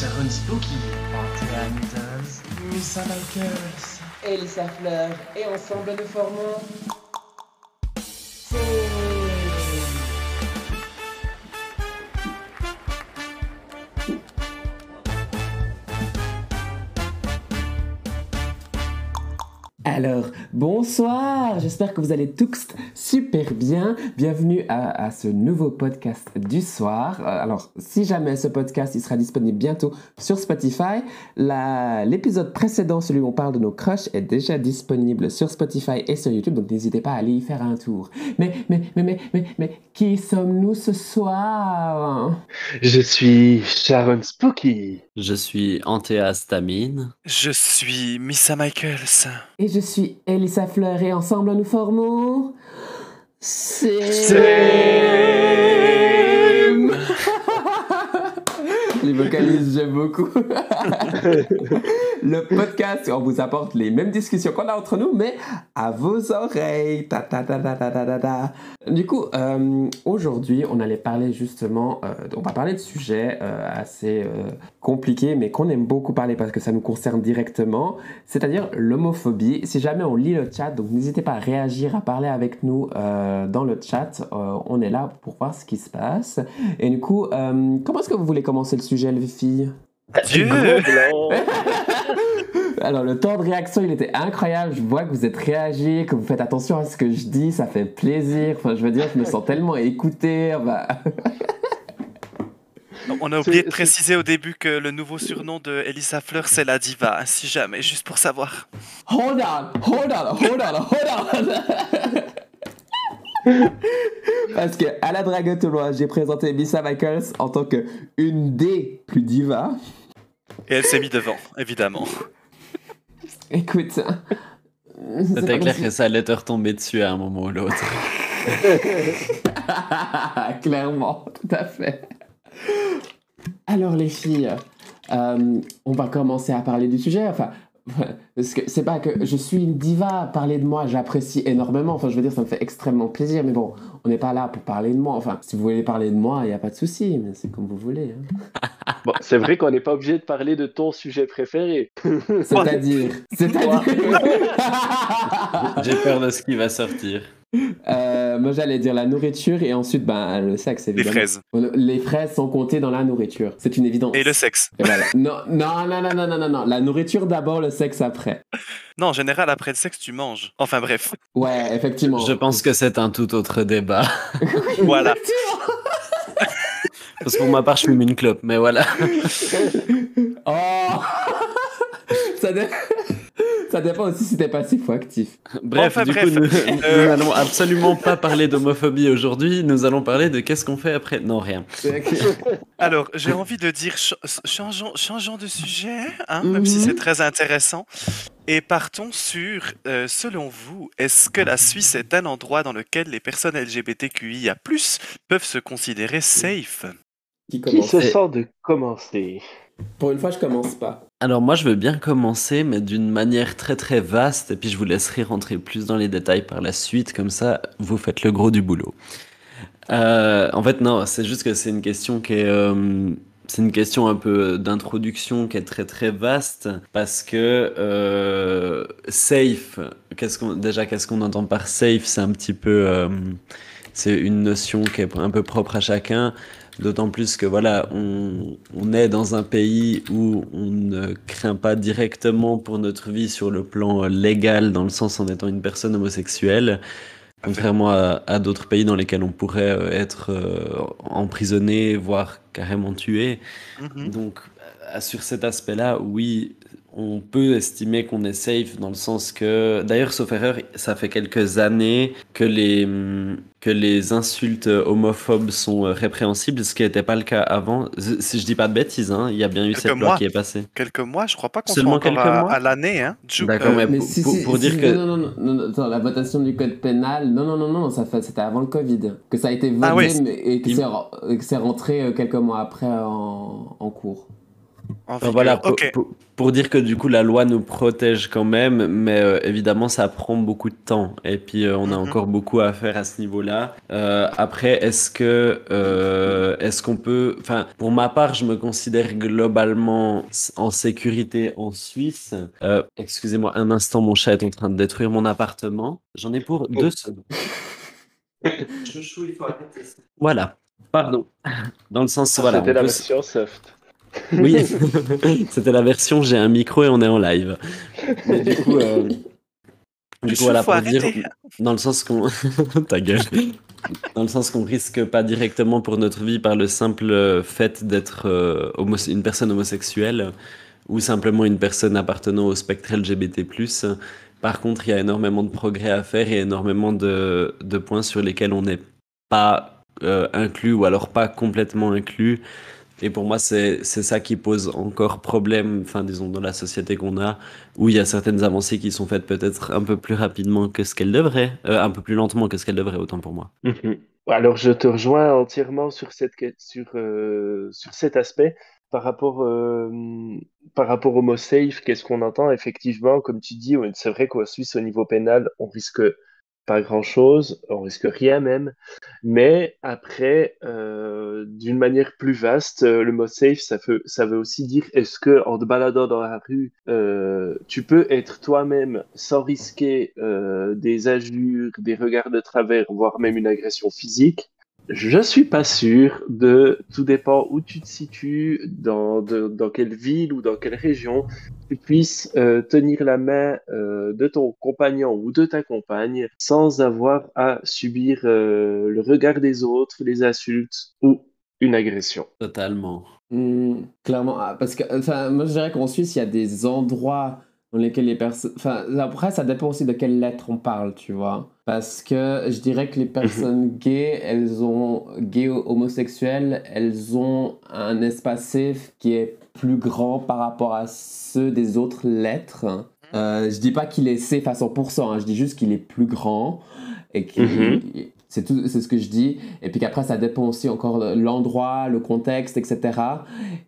Sharon Spooky, Anthea Needles, Missa Elisa Fleur, et ensemble nous formons. Bonsoir, j'espère que vous allez tous super bien. Bienvenue à, à ce nouveau podcast du soir. Euh, alors, si jamais ce podcast il sera disponible bientôt sur Spotify, l'épisode précédent, celui où on parle de nos crushs, est déjà disponible sur Spotify et sur YouTube, donc n'hésitez pas à aller y faire un tour. Mais, mais, mais, mais, mais, mais, qui sommes-nous ce soir? Je suis Sharon Spooky. Je suis Antea Stamine. Je suis Missa Michaels. Et je suis Elisa Fleur et ensemble nous formons... C'est... Les vocalistes, j'aime beaucoup. le podcast on vous apporte les mêmes discussions qu'on a entre nous, mais à vos oreilles. Ta, ta, ta. Du coup, euh, aujourd'hui, on allait parler justement, euh, on va parler de sujets euh, assez compliqués, mais qu'on aime beaucoup parler parce que ça nous concerne directement, c'est-à-dire l'homophobie. Si jamais on lit le chat, donc n'hésitez pas à réagir, à parler avec nous euh, dans le chat. Euh, on est là pour voir ce qui se passe. Et du coup, euh, comment est-ce que vous voulez commencer le sujet, les filles? Dieu. Alors, le temps de réaction, il était incroyable. Je vois que vous êtes réagi, que vous faites attention à ce que je dis. Ça fait plaisir. Enfin, je veux dire, je me sens tellement écouté. Bah... On a oublié de préciser au début que le nouveau surnom de Elisa Fleur, c'est la diva, hein, si jamais, juste pour savoir. Hold on, hold on, hold on, hold on. Parce que à la Drague Tournoi, j'ai présenté Missa Michaels en tant que une des plus divas. Et elle s'est mise devant, évidemment. Écoute, c'est pas C'était clair que ça allait te retomber dessus à un moment ou l'autre. Clairement, tout à fait. Alors les filles, euh, on va commencer à parler du sujet. Enfin, parce que c'est pas que je suis une diva. Parler de moi, j'apprécie énormément. Enfin, je veux dire, ça me fait extrêmement plaisir. Mais bon, on n'est pas là pour parler de moi. Enfin, si vous voulez parler de moi, il n'y a pas de souci. Mais c'est comme vous voulez. hein. Bon, c'est vrai qu'on n'est pas obligé de parler de ton sujet préféré. C'est-à-dire, c'est-à-dire. J'ai peur de ce qui va sortir. Euh, moi, j'allais dire la nourriture et ensuite, ben, le sexe Les évidemment. fraises. Les fraises sont comptées dans la nourriture. C'est une évidence. Et le sexe. Et voilà. Non, non, non, non, non, non, non, non. La nourriture d'abord, le sexe après. Non, en général, après le sexe, tu manges. Enfin bref, Ouais, effectivement. Je pense que c'est un tout autre débat. voilà. Parce que pour ma part, je fume une clope, mais voilà. Oh ça, dé- ça dépend aussi si t'es passif ou actif. Bref, Enfin, du bref. coup, nous, Euh. nous n'allons absolument pas parler d'homophobie aujourd'hui. Nous allons parler de qu'est-ce qu'on fait après. Non, rien. Alors, j'ai envie de dire, ch- changeons, changeons de sujet, hein, même si Mhm. c'est très intéressant. Et partons sur, euh, selon vous, est-ce que la Suisse est un endroit dans lequel les personnes LGBTQIA+, peuvent se considérer safe? Qui se sent de commencer? Pour une fois, je commence pas. Alors moi, je veux bien commencer, mais d'une manière très très vaste, et puis je vous laisserai rentrer plus dans les détails par la suite, comme ça, vous faites le gros du boulot. Euh, en fait, non, c'est juste que c'est une question qui est... euh, c'est une question un peu d'introduction qui est très très vaste parce que euh, safe, qu'est-ce déjà qu'est-ce qu'on entend par safe, c'est un petit peu c'est une notion qui est un peu propre à chacun. D'autant plus que voilà, on, on est dans un pays où on ne craint pas directement pour notre vie sur le plan euh, légal, dans le sens en étant une personne homosexuelle, contrairement à, à d'autres pays dans lesquels on pourrait euh, être euh, emprisonné, voire carrément tué. Mhm. Donc, sur cet aspect-là, oui, on peut estimer qu'on est safe dans le sens que, d'ailleurs, sauf erreur, ça fait quelques années que les, que les insultes homophobes sont euh, répréhensibles, ce qui n'était pas le cas avant. Si je dis pas de bêtises, hein, il y a bien eu Quelques cette loi qui est passée. Quelques mois, je crois pas qu'on soit quelques à, mois à l'année. Hein. D'accord, euh, mais Mais pour, si, pour- si, pour si, dire si, que... Non, non, non, non, attends, la votation du code pénal, non, non, non, non, ça, fait, c'était avant le Covid. Que ça a été voté Ah oui. mais- et que Il- c'est rentré euh, quelques mois après en, en cours. En Enfin, voilà, pour, ok. pour- pour dire que du coup la loi nous protège quand même, mais euh, évidemment ça prend beaucoup de temps et puis euh, on a Mhm. encore beaucoup à faire à ce niveau-là. Euh, après, est-ce que euh, est-ce qu'on peut, enfin pour ma part, je me considère globalement en sécurité en Suisse. Euh, Excusez-moi un instant, mon chat est en train de détruire mon appartement. J'en ai pour deux secondes. Chouchou, il faut arrêter ça. Voilà. Pardon. Dans le sens, voilà. C'était la peut- version soft. Oui, c'était la version j'ai un micro et on est en live. Mais du coup, euh, du coup voilà pour dire, dans le sens qu'on, ta gueule, dans le sens qu'on risque pas directement pour notre vie par le simple fait d'être euh, une personne homosexuelle ou simplement une personne appartenant au spectre LGBT+. Par contre, il y a énormément de progrès à faire et énormément de, de points sur lesquels on n'est pas euh, inclus ou alors pas complètement inclus. Et pour moi, c'est ça qui pose encore problème, enfin, disons, dans la société qu'on a, où il y a certaines avancées qui sont faites peut-être un peu plus rapidement que ce qu'elles devraient, euh, un peu plus lentement que ce qu'elles devraient, autant pour moi. Mhm. Alors, je te rejoins entièrement sur, cette, sur, euh, sur cet aspect. Par rapport, euh, par rapport au mot safe, qu'est-ce qu'on entend? Effectivement, comme tu dis, c'est vrai qu'en Suisse, au niveau pénal, on risque pas grand-chose, on risque rien même. Mais après, euh, d'une manière plus vaste, euh, le mot safe, ça veut, aussi dire est-ce que en te baladant dans la rue, euh, tu peux être toi-même sans risquer des injures, des regards de travers, voire même une agression physique? Je suis pas sûr de, tout dépend où tu te situes, dans, de- dans quelle ville ou dans quelle région, tu puisses euh, tenir la main euh, de ton compagnon ou de ta compagne sans avoir à subir euh, le regard des autres, les insultes ou une agression. Totalement. Hmm, clairement, ah, parce que enfin, moi je dirais qu'en Suisse, il y a des endroits dans lesquels les personnes. Enfin, après, ça dépend aussi de quelle lettre on parle, tu vois. Parce que je dirais que les personnes gays, elles ont. gays ou homosexuelles, elles ont un espace safe qui est plus grand par rapport à ceux des autres lettres. Euh, je dis pas qu'il est safe à 100%, hein, je dis juste qu'il est plus grand et qu'il. Mhm. C'est tout, c'est ce que je dis. Et puis qu'après, ça dépend aussi encore l'endroit, le contexte, etc.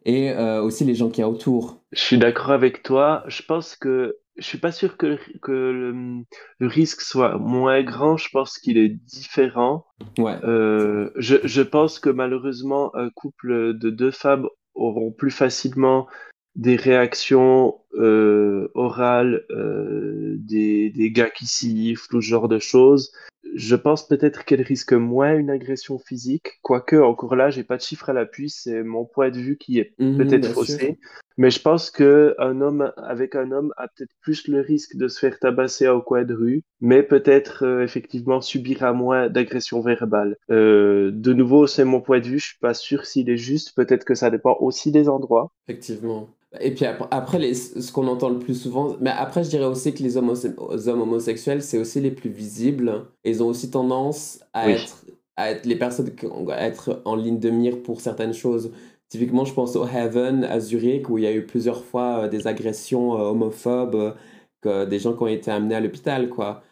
Et euh, aussi les gens qui y a autour. Je suis d'accord avec toi. Je pense que je suis pas sûr que, que le, le risque soit moins grand. Je pense qu'il est différent. Ouais. Euh, je, je pense que malheureusement, un couple de deux femmes auront plus facilement des réactions euh, orales, euh, des, des gars qui sifflent ou ce genre de choses. Je pense peut-être qu'elle risque moins une agression physique, quoique encore là, j'ai pas de chiffre à l'appui, c'est mon point de vue qui est Mhm, peut-être faussé. Mais je pense que un homme avec un homme a peut-être plus le risque de se faire tabasser au coin de rue, mais peut-être euh, effectivement subira moins d'agressions verbales. Euh, de nouveau, c'est mon point de vue. Je suis pas sûr s'il est juste. Peut-être que ça dépend aussi des endroits. Effectivement. Et puis après, après les, ce qu'on entend le plus souvent, mais après je dirais aussi que les hommes, hommes homosexuels, c'est aussi les plus visibles. Ils ont aussi tendance à, Oui. être, à être les personnes qui ont- à être en ligne de mire pour certaines choses. Typiquement, je pense au Heaven à Zurich, où il y a eu plusieurs fois euh, des agressions euh, homophobes, que des gens qui ont été amenés à l'hôpital, quoi.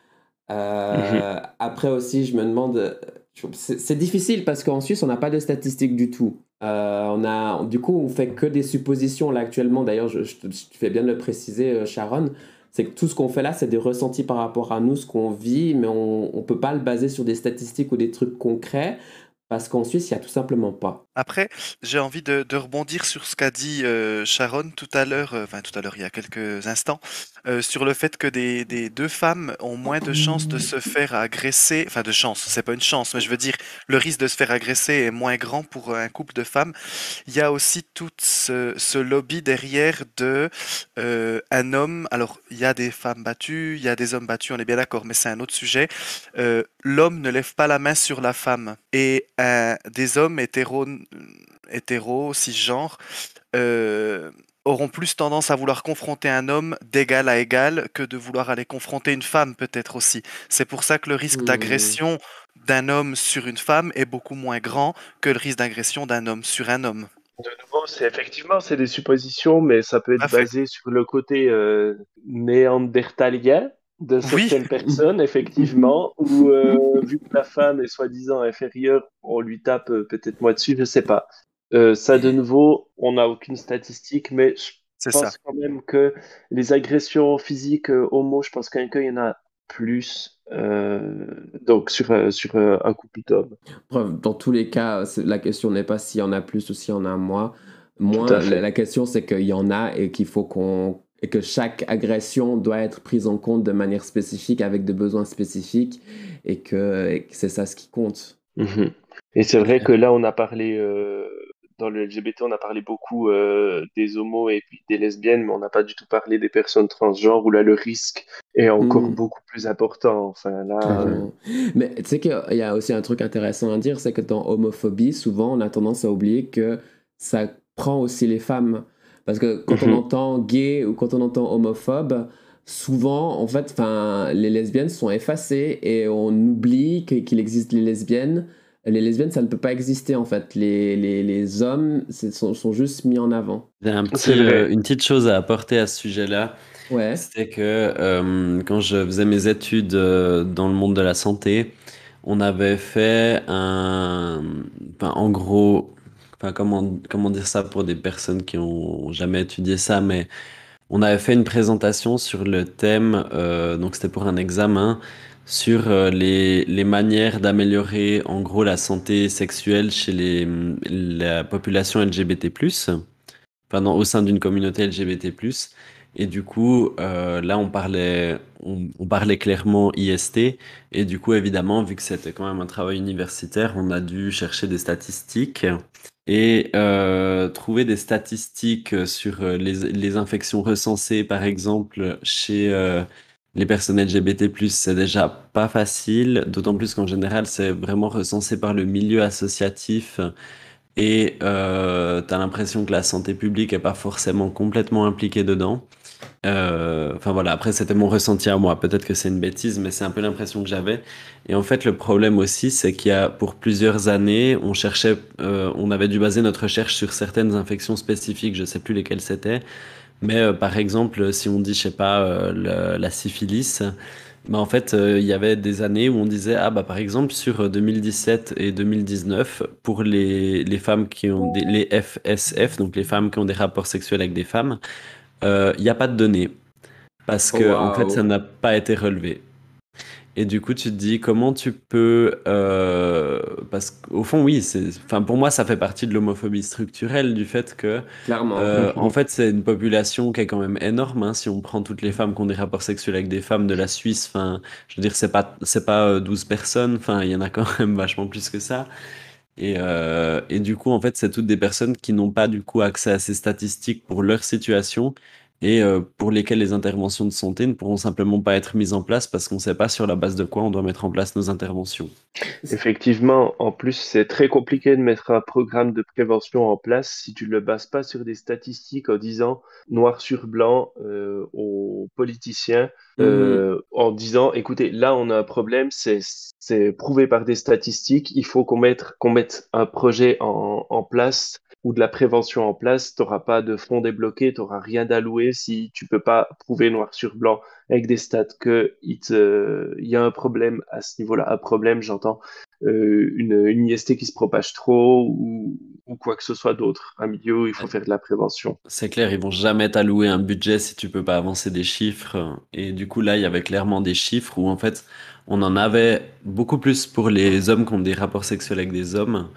Euh, Après aussi, je me demande, c'est difficile parce qu'en Suisse, on n'a pas de statistiques du tout. Euh, on a, du coup, on fait que des suppositions là actuellement. D'ailleurs, je, je, je fais bien de le préciser, euh, Sharon. C'est que tout ce qu'on fait là, c'est des ressentis par rapport à nous, ce qu'on vit, mais on ne peut pas le baser sur des statistiques ou des trucs concrets parce qu'en Suisse, il n'y a tout simplement pas. Après, j'ai envie de, rebondir sur ce qu'a dit euh, Sharon tout à l'heure, euh, enfin tout à l'heure, il y a quelques instants, euh, sur le fait que des, deux femmes ont moins de chances de se faire agresser, enfin de chance, c'est pas une chance, mais je veux dire, le risque de se faire agresser est moins grand pour un couple de femmes. Il y a aussi tout ce, ce lobby derrière de un homme, alors il y a des femmes battues, il y a des hommes battus, on est bien d'accord, mais c'est un autre sujet. L'homme ne lève pas la main sur la femme et des hommes hétéros, hétéros cisgenres, euh, auront plus tendance à vouloir confronter un homme d'égal à égal que de vouloir aller confronter une femme peut-être aussi. C'est pour ça que le risque Hmm. d'agression d'un homme sur une femme est beaucoup moins grand que le risque d'agression d'un homme sur un homme. De nouveau, c'est effectivement c'est des suppositions, mais ça peut être Parfait. basé sur le côté euh, néandertalien de Oui. certaines personnes, effectivement, où euh, vu que la femme est soi-disant inférieure, on lui tape euh, peut-être moins dessus, je sais pas. Euh, ça, de nouveau, on n'a aucune statistique, mais je pense ça. quand même que les agressions physiques euh, homo, je pense même qu'il y en a plus donc sur, sur un couple d'hommes. Dans tous les cas, la question n'est pas s'il y en a plus ou s'il y en a moins. Moins, la, la question c'est qu'il y en a et qu'il faut qu'on et que chaque agression doit être prise en compte de manière spécifique avec des besoins spécifiques et que, c'est ça ce qui compte. Mhm. Et c'est vrai que là, on a parlé, euh, dans le LGBT, on a parlé beaucoup euh, des homos et puis des lesbiennes, mais on n'a pas du tout parlé des personnes transgenres où là, le risque est encore Mhm. beaucoup plus important. Enfin, là, euh. Mais tu sais qu'il y a aussi un truc intéressant à dire, c'est que dans homophobie, souvent on a tendance à oublier que ça prend aussi les femmes. Parce que quand on Mhm. entend gay ou quand on entend homophobe, souvent, en fait, les lesbiennes sont effacées et on oublie qu'il existe les lesbiennes. Les lesbiennes, ça ne peut pas exister en fait. Les, les, les hommes sont, sont juste mis en avant. J'ai un petit, euh, une petite chose à apporter à ce sujet-là. Ouais. C'était que euh, quand je faisais mes études euh, dans le monde de la santé, on avait fait un, enfin, en gros, enfin, comment, comment dire ça pour des personnes qui ont jamais étudié ça, mais on avait fait une présentation sur le thème, euh, donc c'était pour un examen, sur euh, les, les manières d'améliorer en gros la santé sexuelle chez les, la population LGBT+, enfin, dans- au sein d'une communauté LGBT+. Et du coup, euh, là, on parlait, on, parlait clairement IST. Et du coup, évidemment, vu que c'était quand même un travail universitaire, on a dû chercher des statistiques et euh, trouver des statistiques sur euh, les, infections recensées, par exemple, chez euh, les personnes LGBT+, c'est déjà pas facile, d'autant plus qu'en général, c'est vraiment recensé par le milieu associatif et euh, t'as l'impression que la santé publique est pas forcément complètement impliquée dedans. Euh, Enfin voilà, après c'était mon ressenti à moi. Peut-être que c'est une bêtise, mais c'est un peu l'impression que j'avais. Et en fait, le problème aussi, c'est qu'il y a pour plusieurs années, on cherchait, euh, on avait dû baser notre recherche sur certaines infections spécifiques. Je sais plus lesquelles c'était, mais euh, par exemple, si on dit, je sais pas, la syphilis. bah, en fait, il y avait des années où on disait, ah bah par exemple, sur euh, 2017 et 2019, pour les, les femmes qui ont des, les FSF, donc les femmes qui ont des rapports sexuels avec des femmes, il n'y a pas de données. Parce que, en fait, ça n'a pas été relevé. Et du coup, tu te dis comment tu peux. euh, parce qu'au fond, oui, c'est, enfin, pour moi, ça fait partie de l'homophobie structurelle, du fait que, Clairement. euh, en fait, c'est une population qui est quand même énorme. hein. Si on prend toutes les femmes qui ont des rapports sexuels avec des femmes de la Suisse, enfin, je veux dire, c'est pas, c'est pas euh, 12 personnes, enfin, il y en a quand même vachement plus que ça. Et, euh, et du coup, en fait, c'est toutes des personnes qui n'ont pas du coup accès à ces statistiques pour leur situation et euh, pour lesquelles les interventions de santé ne pourront simplement pas être mises en place parce qu'on ne sait pas sur la base de quoi on doit mettre en place nos interventions. Effectivement, en plus, c'est très compliqué de mettre un programme de prévention en place si tu ne le bases pas sur des statistiques en disant noir sur blanc euh, aux politiciens, euh, en disant, écoutez, là, on a un problème, c'est prouvé par des statistiques, il faut qu'on mette, mette un projet en, en place ou de la prévention en place, tu n'auras pas de fonds débloqués, tu n'auras rien d'alloué si tu peux pas prouver noir sur blanc avec des stats que il te- il y a un problème à ce niveau-là. Un problème, j'entends euh, une, une IST qui se propage trop ou, ou quoi que ce soit d'autre. Un milieu il faut faire de la prévention. C'est clair, ils vont jamais t'allouer un budget si tu peux pas avancer des chiffres. Et du coup, là, il y avait clairement des chiffres où en fait, on en avait beaucoup plus pour les hommes qui ont des rapports sexuels avec des hommes.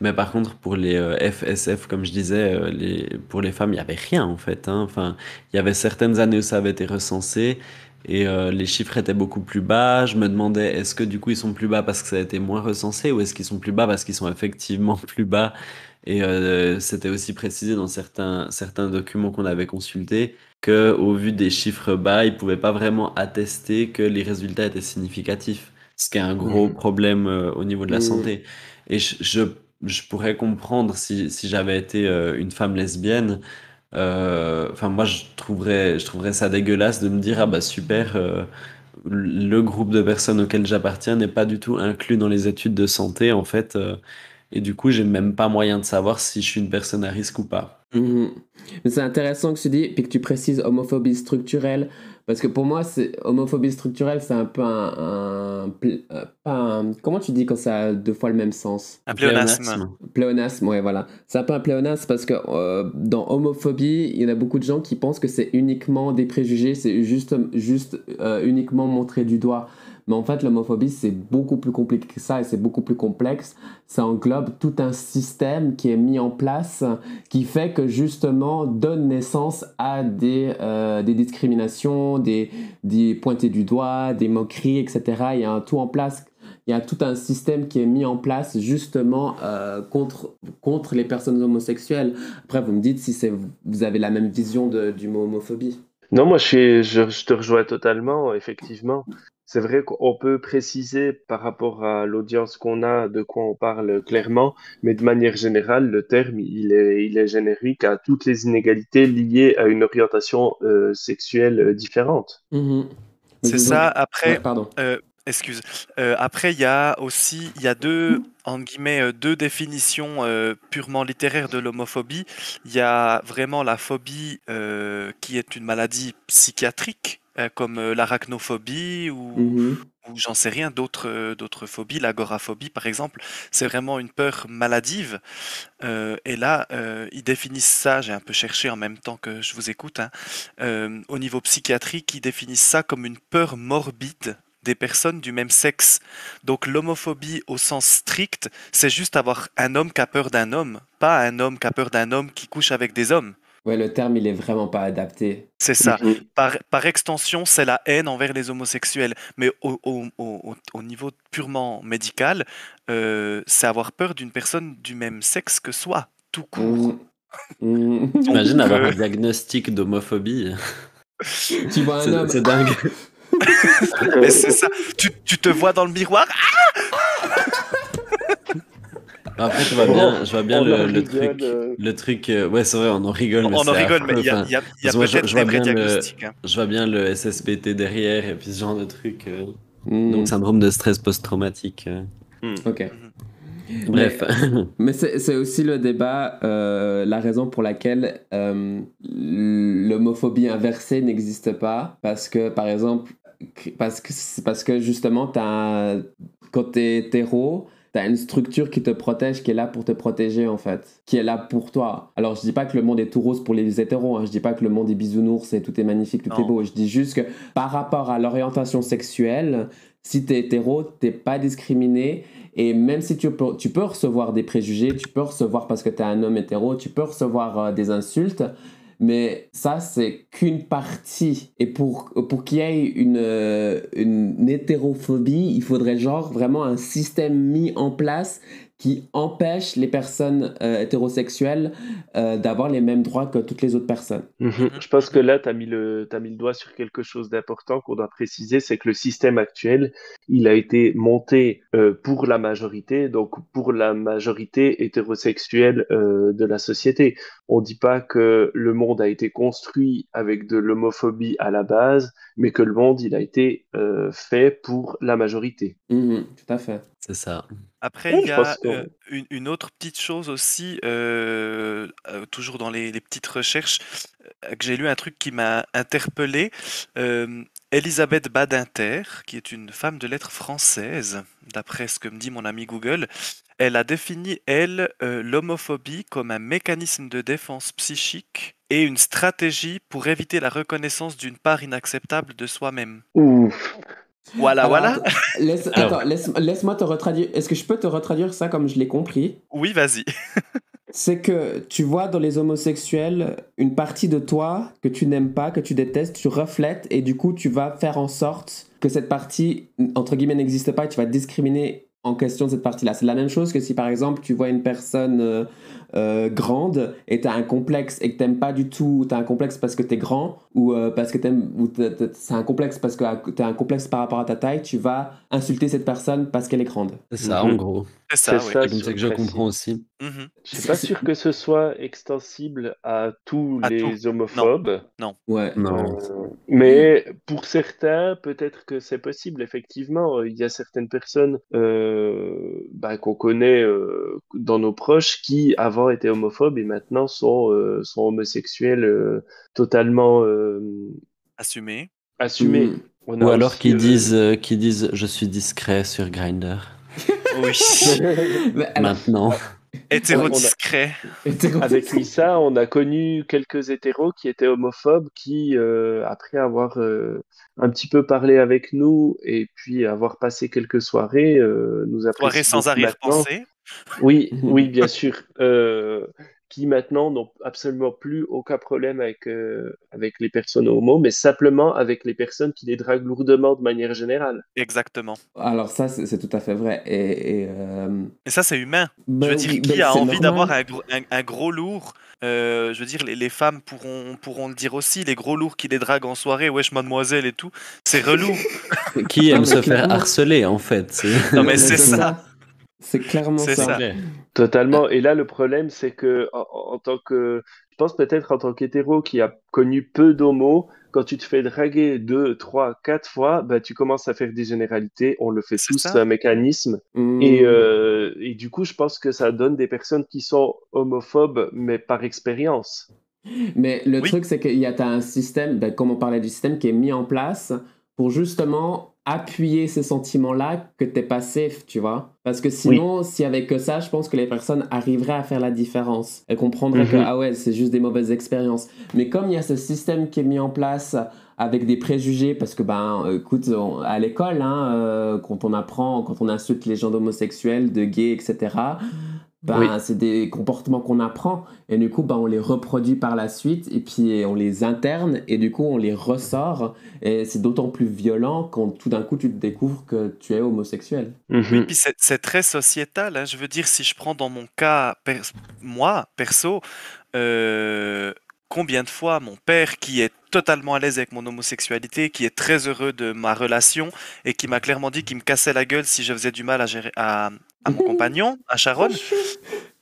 Mais par contre, pour les euh, FSF, comme je disais, euh, les, pour les femmes, il n'y avait rien en fait. hein. Enfin, il y avait certaines années où ça avait été recensé et euh, les chiffres étaient beaucoup plus bas. Je me demandais, est-ce que du coup ils sont plus bas parce que ça a été moins recensé ou est-ce qu'ils sont plus bas parce qu'ils sont effectivement plus bas? Et euh, c'était aussi précisé dans certains, certains documents qu'on avait consultés que, au vu des chiffres bas, ils ne pouvaient pas vraiment attester que les résultats étaient significatifs, ce qui est un gros Mhm. problème euh, au niveau de la Mhm. santé. Et je, je, je pourrais comprendre si, si j'avais été une femme lesbienne. Euh, Enfin, moi, je trouverais, je trouverais ça dégueulasse de me dire, ah bah super, euh, le groupe de personnes auquel j'appartiens n'est pas du tout inclus dans les études de santé, en fait. euh, et du coup, j'ai même pas moyen de savoir si je suis une personne à risque ou pas. Mhm. C'est intéressant que tu dis, puis que tu précises homophobie structurelle, parce que pour moi, c'est homophobie structurelle, c'est un peu un, un, pl- euh, pas un- Comment tu dis quand ça a deux fois le même sens? Un pléonasme. Pléonasme, ouais, voilà. C'est un peu un pléonasme parce que euh, dans homophobie, il y en a beaucoup de gens qui pensent que c'est uniquement des préjugés, c'est juste, juste euh, uniquement montrer du doigt. Mais en fait, l'homophobie, c'est beaucoup plus compliqué que ça et c'est beaucoup plus complexe. Ça englobe tout un système qui est mis en place qui fait que justement donne naissance à des, euh, des discriminations, des, des pointés du doigt, des moqueries, etc. Il y a un tout en place il y a tout un système qui est mis en place justement euh, contre, contre les personnes homosexuelles. Après, vous me dites si vous avez la même vision du mot homophobie. Non, moi je te rejoins totalement, effectivement. C'est vrai qu'on peut préciser par rapport à l'audience qu'on a de quoi on parle clairement, mais de manière générale, le terme, il est, il est générique à toutes les inégalités liées à une orientation euh, sexuelle euh, différente. Mais C'est disons- ça. Après, Ouais, pardon. Euh, excuse. Euh, après, il y a aussi, il y a deux, entre guillemets, deux définitions euh, purement littéraires de l'homophobie. Il y a vraiment la phobie euh, qui est une maladie psychiatrique, euh, comme euh, l'arachnophobie ou, Mhm. ou j'en sais rien, d'autres euh, d'autres phobies, l'agoraphobie par exemple. C'est vraiment une peur maladive. Et là, ils définissent ça, j'ai un peu cherché en même temps que je vous écoute, hein. Au niveau psychiatrique, ils définissent ça comme une peur morbide des personnes du même sexe. Donc l'homophobie au sens strict, c'est juste avoir un homme qui a peur d'un homme, pas un homme qui a peur d'un homme qui couche avec des hommes. Ouais, le terme, il est vraiment pas adapté. C'est ça. Mhm. Par, par extension, c'est la haine envers les homosexuels. Mais au, au- au- au- au niveau purement médical, euh, c'est avoir peur d'une personne du même sexe que soi, tout court. Mhm. Mhm. T'imagines Donc, avoir euh, un diagnostic d'homophobie tu vois un homme. c'est dingue. Mais c'est ça. Tu, tu te vois dans le miroir Après, je vois bien, je vois bien On le, en le truc. euh. Le truc, euh, ouais, c'est vrai, on en rigole. mais On en c'est rigole, affreux, mais il y a, y a- y a peut-être je vois des hein. Je vois bien le SSBT derrière et puis ce genre de truc. euh, Mhm. Donc, syndrome de stress post-traumatique. euh. Ok. Bref. Mais c'est c'est aussi le débat, euh, la raison pour laquelle euh, l'homophobie inversée n'existe pas. Parce que, par exemple, parce que, c'est parce que justement, as un- quand tu es hétéro, tu as une structure qui te protège, qui est là pour te protéger, en fait. Qui est là pour toi. Alors, je dis pas que le monde est tout rose pour les hétéros. Hein, je dis pas que le monde est bisounours et tout est magnifique, tout Non. est beau. Je dis juste que par rapport à l'orientation sexuelle, si tu es hétéro, t'es pas discriminé. Et même si tu peux, tu peux recevoir des préjugés, tu peux recevoir parce que tu es un homme hétéro, tu peux recevoir euh, des insultes, mais ça, c'est qu'une partie. Et pour, pour qu'il y ait une, euh, une hétérophobie, il faudrait genre vraiment un système mis en place qui empêche les personnes euh, hétérosexuelles euh, d'avoir les mêmes droits que toutes les autres personnes. Mhm. Je pense que là, tu as mis le, t'as mis le doigt sur quelque chose d'important qu'on doit préciser, c'est que le système actuel, il a été monté euh, pour la majorité, donc pour la majorité hétérosexuelle euh, de la société. On dit pas que le monde a été construit avec de l'homophobie à la base, mais que le monde, il a été euh, fait pour la majorité. Mhm, tout à fait. C'est ça. Après, il y a que- euh, une, une autre petite chose aussi, euh, euh, toujours dans les, les petites recherches, euh, que j'ai lu un truc qui m'a interpellé. Euh, Elisabeth Badinter, qui est une femme de lettres française, d'après ce que me dit mon ami Google, elle a défini, elle, euh, l'homophobie comme un mécanisme de défense psychique et une stratégie pour éviter la reconnaissance d'une part inacceptable de soi-même. Ouf. Voilà, Alors, voilà. attends, laisse, Alors- attends, laisse, laisse-moi te retraduire. Est-ce que je peux te retraduire ça comme je l'ai compris? Oui, vas-y. C'est que tu vois dans les homosexuels une partie de toi que tu n'aimes pas, que tu détestes, tu reflètes et du coup tu vas faire en sorte que cette partie, entre guillemets, n'existe pas et tu vas discriminer en question cette partie-là. C'est la même chose que si par exemple tu vois une personne euh, euh, grande et tu as un complexe et que t'aimes pas du tout, tu as un complexe parce que tu es grand ou euh, parce que t'aimes, ou t'as- t'as- c'est un complexe parce que tu as un complexe par rapport à ta taille, tu vas insulter cette personne parce qu'elle est grande. C'est ça, Mhm. en gros. C'est ça, C'est ça. Comme que je comprends aussi. Mhm. Je suis pas sûr que ce soit extensible à tous À les homophobes. Ouais. Non. Euh, mais pour certains, peut-être que c'est possible, effectivement. Il y a certaines personnes bah, qu'on connaît euh, dans nos proches qui avant étaient homophobes et maintenant sont, euh, sont homosexuels euh, totalement euh, Assumé. assumés. Mm. On a Ou alors qu'ils euh, disent, euh, disent je suis discret sur Grindr. Oui. Maintenant. Hétéro on a- discret. Avec Lisa, on a connu quelques hétéros qui étaient homophobes, qui, euh, après avoir euh, un petit peu parlé avec nous et puis avoir passé quelques soirées, euh, nous apprécient Soirée sans arrière-pensée. Oui, oui, bien sûr. Euh, qui maintenant n'ont absolument plus aucun problème avec, euh, avec les personnes homo, mais simplement avec les personnes qui les draguent lourdement de manière générale. Exactement. alors ça, c'est tout à fait vrai. Et, et, euh, Et ça, c'est humain. je veux dire, oui, qui bah, a envie d'avoir un, gros- un, un gros lourd Euh, Je veux dire, les, les femmes pourront, pourront le dire aussi. Les gros lourds qui les draguent en soirée, wesh, mademoiselle et tout, c'est relou. Qui aime se faire harceler en fait Non, mais c'est ça. C'est clairement ça. Totalement. Et là, le problème, c'est que en, en tant que, je pense peut-être en tant qu'hétéro qui a connu peu d'homo, quand tu te fais draguer deux, trois, quatre fois, bah, tu commences à faire des généralités. On le fait tous, c'est un mécanisme. Mm. Et, euh, et du coup, je pense que ça donne des personnes qui sont homophobes, mais par expérience. Mais le Oui. truc, c'est qu'il y a t'as un système, ben, comme on parlait du système, qui est mis en place pour justement appuyer ces sentiments-là que t'es pas safe, tu vois. Parce que sinon, s'il y avait que ça, je pense que les personnes arriveraient à faire la différence. Elles comprendraient que, Mhm. ah ouais, c'est juste des mauvaises expériences. Mais comme il y a ce système qui est mis en place avec des préjugés, parce que, ben, écoute, on- à l'école, hein, euh, quand on apprend, quand on insulte les gens d'homosexuels, de gays, etc., ben, Oui. c'est des comportements qu'on apprend. Et du coup, ben, on les reproduit par la suite, et puis on les interne, et du coup, on les ressort. Et c'est d'autant plus violent quand tout d'un coup, tu te découvres que tu es homosexuel. Oui, puis c'est c'est très sociétal. hein. Je veux dire, si je prends dans mon cas, moi, perso, euh, combien de fois mon père, qui est totalement à l'aise avec mon homosexualité, qui est très heureux de ma relation et qui m'a clairement dit qu'il me cassait la gueule si je faisais du mal à, gérer, à, à mon compagnon, à Sharon.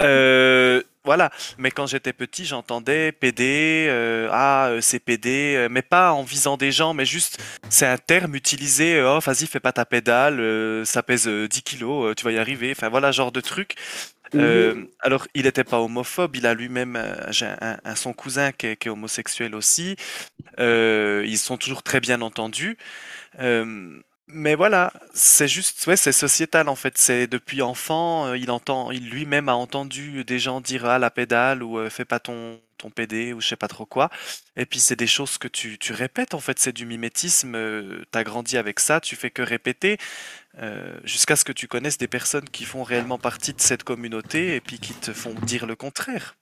Euh, voilà, mais quand j'étais petit, j'entendais PD, euh, ah, euh, c'est PD, euh, mais pas en visant des gens, mais juste, c'est un terme utilisé, oh, vas-y, fais pas ta pédale, ça pèse euh, 10 kilos, tu vas y arriver, enfin voilà, genre de truc. Alors, il n'était pas homophobe, il a lui-même, j'ai un, un- son cousin qui est, qui est homosexuel aussi, ils sont toujours très bien entendus. Euh, mais voilà, c'est juste, ouais, c'est sociétal en fait. C'est depuis enfant, euh, il entend, il lui-même a entendu des gens dire ah la pédale ou euh, fais pas ton ton PD ou je sais pas trop quoi. Et puis c'est des choses que tu, tu répètes en fait. C'est du mimétisme. euh, T'as grandi avec ça, tu fais que répéter euh, jusqu'à ce que tu connaisses des personnes qui font réellement partie de cette communauté et puis qui te font dire le contraire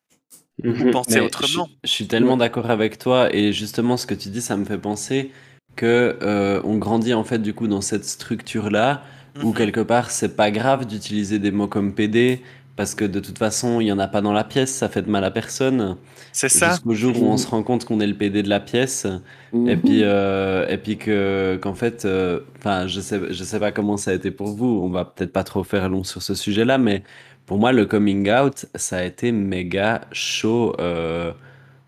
ou Mhm. penser Mais autrement. Je suis tellement d'accord avec toi et justement ce que tu dis, ça me fait penser que euh, on grandit en fait du coup dans cette structure là où Mhm. quelque part c'est pas grave d'utiliser des mots comme PD parce que de toute façon il y en a pas dans la pièce, ça fait de mal à personne. C'est ça. Jusqu'au jour où on se rend compte qu'on est le PD de la pièce et Mhm. puis euh, et puis que qu'en fait euh, enfin je sais je sais pas comment ça a été pour vous on va peut-être pas trop faire long sur ce sujet-là mais pour moi le coming out ça a été méga chaud euh,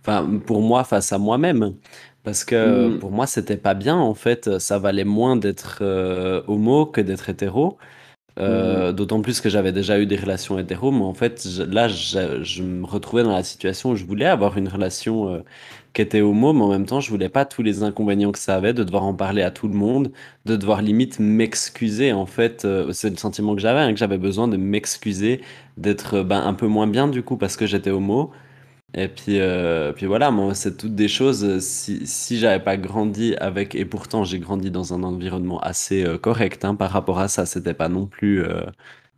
enfin pour moi face à moi-même parce que Mhm. pour moi c'était pas bien en fait ça valait moins d'être euh, homo que d'être hétéro Euh, d'autant plus que j'avais déjà eu des relations hétéro, mais en fait, je- là, je, je me retrouvais dans la situation où je voulais avoir une relation euh, qui était homo, mais en même temps, je voulais pas tous les inconvénients que ça avait, de devoir en parler à tout le monde, de devoir limite m'excuser, en fait. c'est le sentiment que j'avais, hein, que j'avais besoin de m'excuser, d'être ben, un peu moins bien, du coup, parce que j'étais homo. Et puis, euh, puis voilà, moi, c'est toutes des choses. euh, Si, si j'avais pas grandi avec, et pourtant j'ai grandi dans un environnement assez euh, correct hein, par rapport à ça, c'était pas non plus, euh,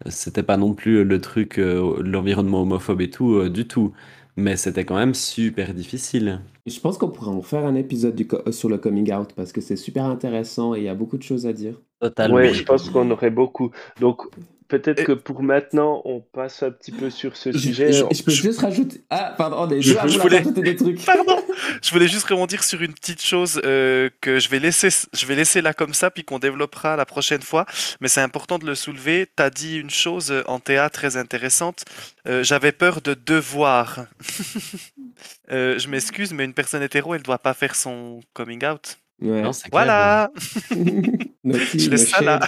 c'était pas non plus le truc, euh, l'environnement homophobe et tout, euh, du tout. Mais c'était quand même super difficile. Je pense qu'on pourrait en faire un épisode du co- sur le coming out parce que c'est super intéressant et il y a beaucoup de choses à dire. Totalement. Ouais, je pense qu'on aurait beaucoup. Donc, peut-être Et- que pour maintenant, on passe un petit peu sur ce Je, sujet. je- je peux juste rajouter. Ah, pardon, on est je vouloir voulais- rajouter des trucs. Pardon, je voulais juste rebondir sur une petite chose euh, que je vais laisser, je vais laisser là comme ça, puis qu'on développera la prochaine fois. Mais c'est important de le soulever. Tu as dit une chose euh, en théâtre très intéressante. Euh, J'avais peur de devoir. Euh, je m'excuse, mais une personne hétéro, elle doit pas faire son coming out. Ouais. Non, c'est clair. Voilà. Naughty, Je laisse ça là.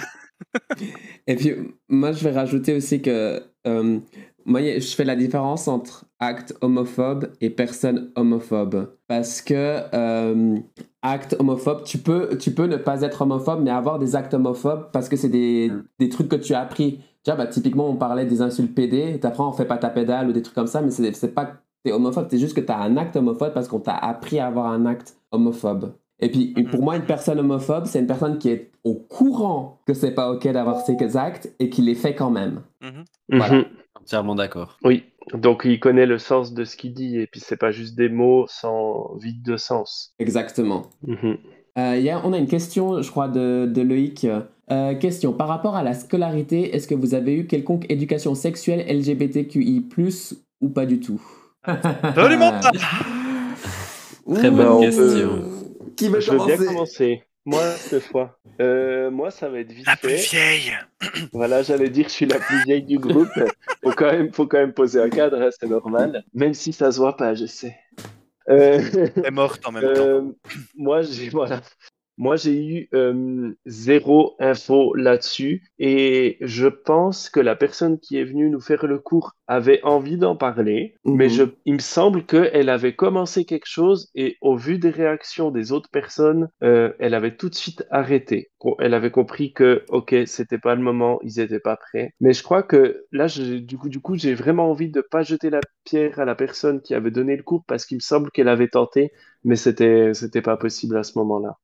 Et puis, moi, je vais rajouter aussi que euh, moi, je fais la différence entre acte homophobe et personne homophobe. Parce que euh, acte homophobe, tu peux, tu peux ne pas être homophobe, mais avoir des actes homophobes parce que c'est des, des trucs que tu as appris. Tu vois, bah, typiquement, on parlait des insultes PD. T'apprends, on fait pas ta pédale ou des trucs comme ça, mais c'est pas t'es homophobe, c'est juste que t'as un acte homophobe parce qu'on t'a appris à avoir un acte homophobe. Et puis, pour moi, une personne homophobe, c'est une personne qui est au courant que c'est pas OK d'avoir ces actes et qui les fait quand même. Mhm. Voilà. Mhm. Entièrement d'accord. Oui, donc il connaît le sens de ce qu'il dit, et puis c'est pas juste des mots sans vide de sens. Exactement. Mhm. Euh, il y a- on a une question, je crois, de, de Loïc. Euh, question, par rapport à la scolarité, est-ce que vous avez eu quelconque éducation sexuelle LGBTQI+, ou pas du tout? Absolument pas. Très bonne on question. Qui veut Je veux bien commencer. Moi, cette fois. Euh, moi, ça va être vite La plus vieille. Voilà, j'allais dire, je suis la plus vieille du groupe. Faut quand même, faut quand même poser un cadre, hein, c'est normal. Même si ça se voit pas, je sais. Euh, Elle est morte en même temps. euh, moi, j'ai voilà. Moi, j'ai eu euh, zéro info là-dessus et je pense que la personne qui est venue nous faire le cours avait envie d'en parler, mais Mhm. je, il me semble qu'elle avait commencé quelque chose et au vu des réactions des autres personnes, euh, elle avait tout de suite arrêté. Elle avait compris que, ok, c'était pas le moment, ils étaient pas prêts. Mais je crois que là, je- du coup, du coup, j'ai vraiment envie de pas jeter la pierre à la personne qui avait donné le cours parce qu'il me semble qu'elle avait tenté, mais c'était, c'était pas possible à ce moment-là.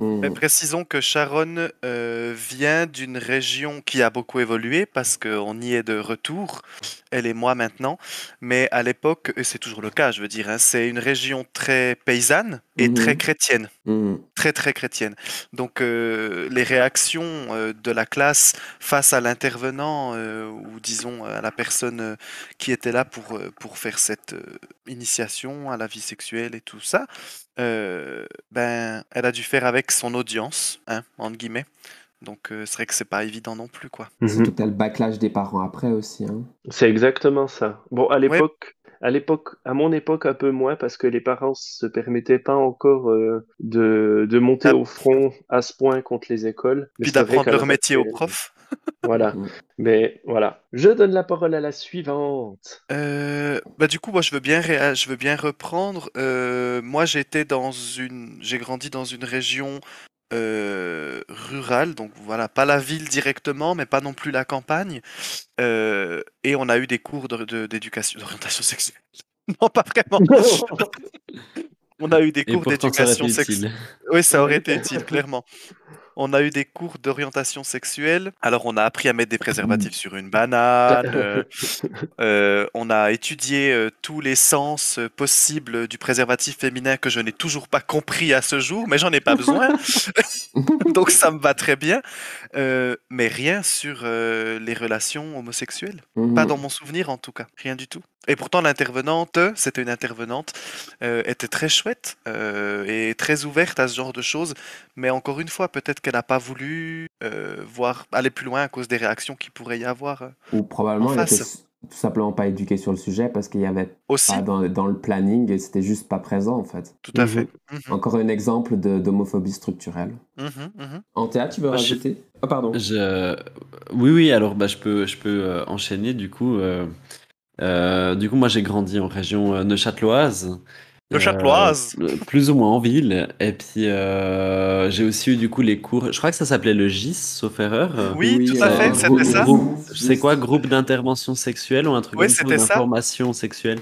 Hmm. Mais précisons que Sharon euh, vient d'une région qui a beaucoup évolué parce qu'on y est de retour, elle et moi maintenant. Mais à l'époque, et c'est toujours le cas, je veux dire, hein, c'est une région très paysanne et Mhm. très chrétienne. Hmm. Très très chrétienne. Donc euh, les réactions euh, de la classe face à l'intervenant euh, ou disons à la personne qui était là pour, pour faire cette initiation à la vie sexuelle et tout ça, ben elle a dû faire avec son audience, hein, entre guillemets. Donc euh, c'est vrai que c'est pas évident non plus quoi. Surtout que t'as le backlash des parents après aussi. Hein. C'est exactement ça. Bon, à l'époque, à l'époque, à mon époque, un peu moins parce que les parents se permettaient pas encore euh, de, de monter Ah. au front à ce point contre les écoles. Mais Puis d'apprendre leur métier aux profs. Voilà. Mm. Mais voilà. Je donne la parole à la suivante. Euh, bah du coup, moi, je veux bien, réa- je veux bien reprendre. Euh, moi, j'étais dans une, j'ai grandi dans une région euh, rurale, donc voilà, pas la ville directement, mais pas non plus la campagne. Euh, et on a eu des cours de- de- d'éducation, d'orientation sexuelle. Non, pas vraiment. On a eu des cours d'éducation sexuelle. Oui, ça aurait été utile, clairement. On a eu des cours d'orientation sexuelle. Alors, on a appris à mettre des préservatifs sur une banane. euh, euh, on a étudié euh, tous les sens possibles du préservatif féminin que je n'ai toujours pas compris à ce jour, mais j'en ai pas besoin. Donc, ça me va très bien. Mais rien sur les relations homosexuelles. Mhm. Pas dans mon souvenir, en tout cas. Rien du tout. Et pourtant, l'intervenante, c'était une intervenante, euh, était très chouette euh, et très ouverte à ce genre de choses. Mais encore une fois, peut-être qu'elle n'a pas voulu euh, voir aller plus loin à cause des réactions qu'il pourrait y avoir euh, Ou probablement En elle était face. tout simplement pas éduquée sur le sujet parce qu'il y avait aussi. pas dans, dans le planning et c'était juste pas présent en fait. Tout à Mhm. fait. Mhm, Encore un exemple de- d'homophobie structurelle. mhm, mhm. Antea, tu veux je- rajouter? Oh pardon. Je... Oui, oui, alors bah, je peux, je peux euh, enchaîner du coup. Euh, du coup, moi j'ai grandi en région euh, neuchâteloise. Neuchâteloise. Euh, plus ou moins en ville. Et puis euh, j'ai aussi eu du coup les cours. Je crois que ça s'appelait le GIS, sauf erreur. Oui, Oui, tout à euh, fait, c'était ça. C'est quoi, groupe d'intervention sexuelle ou un truc Oui, comme ça, ou c'était ça. d'information sexuelle?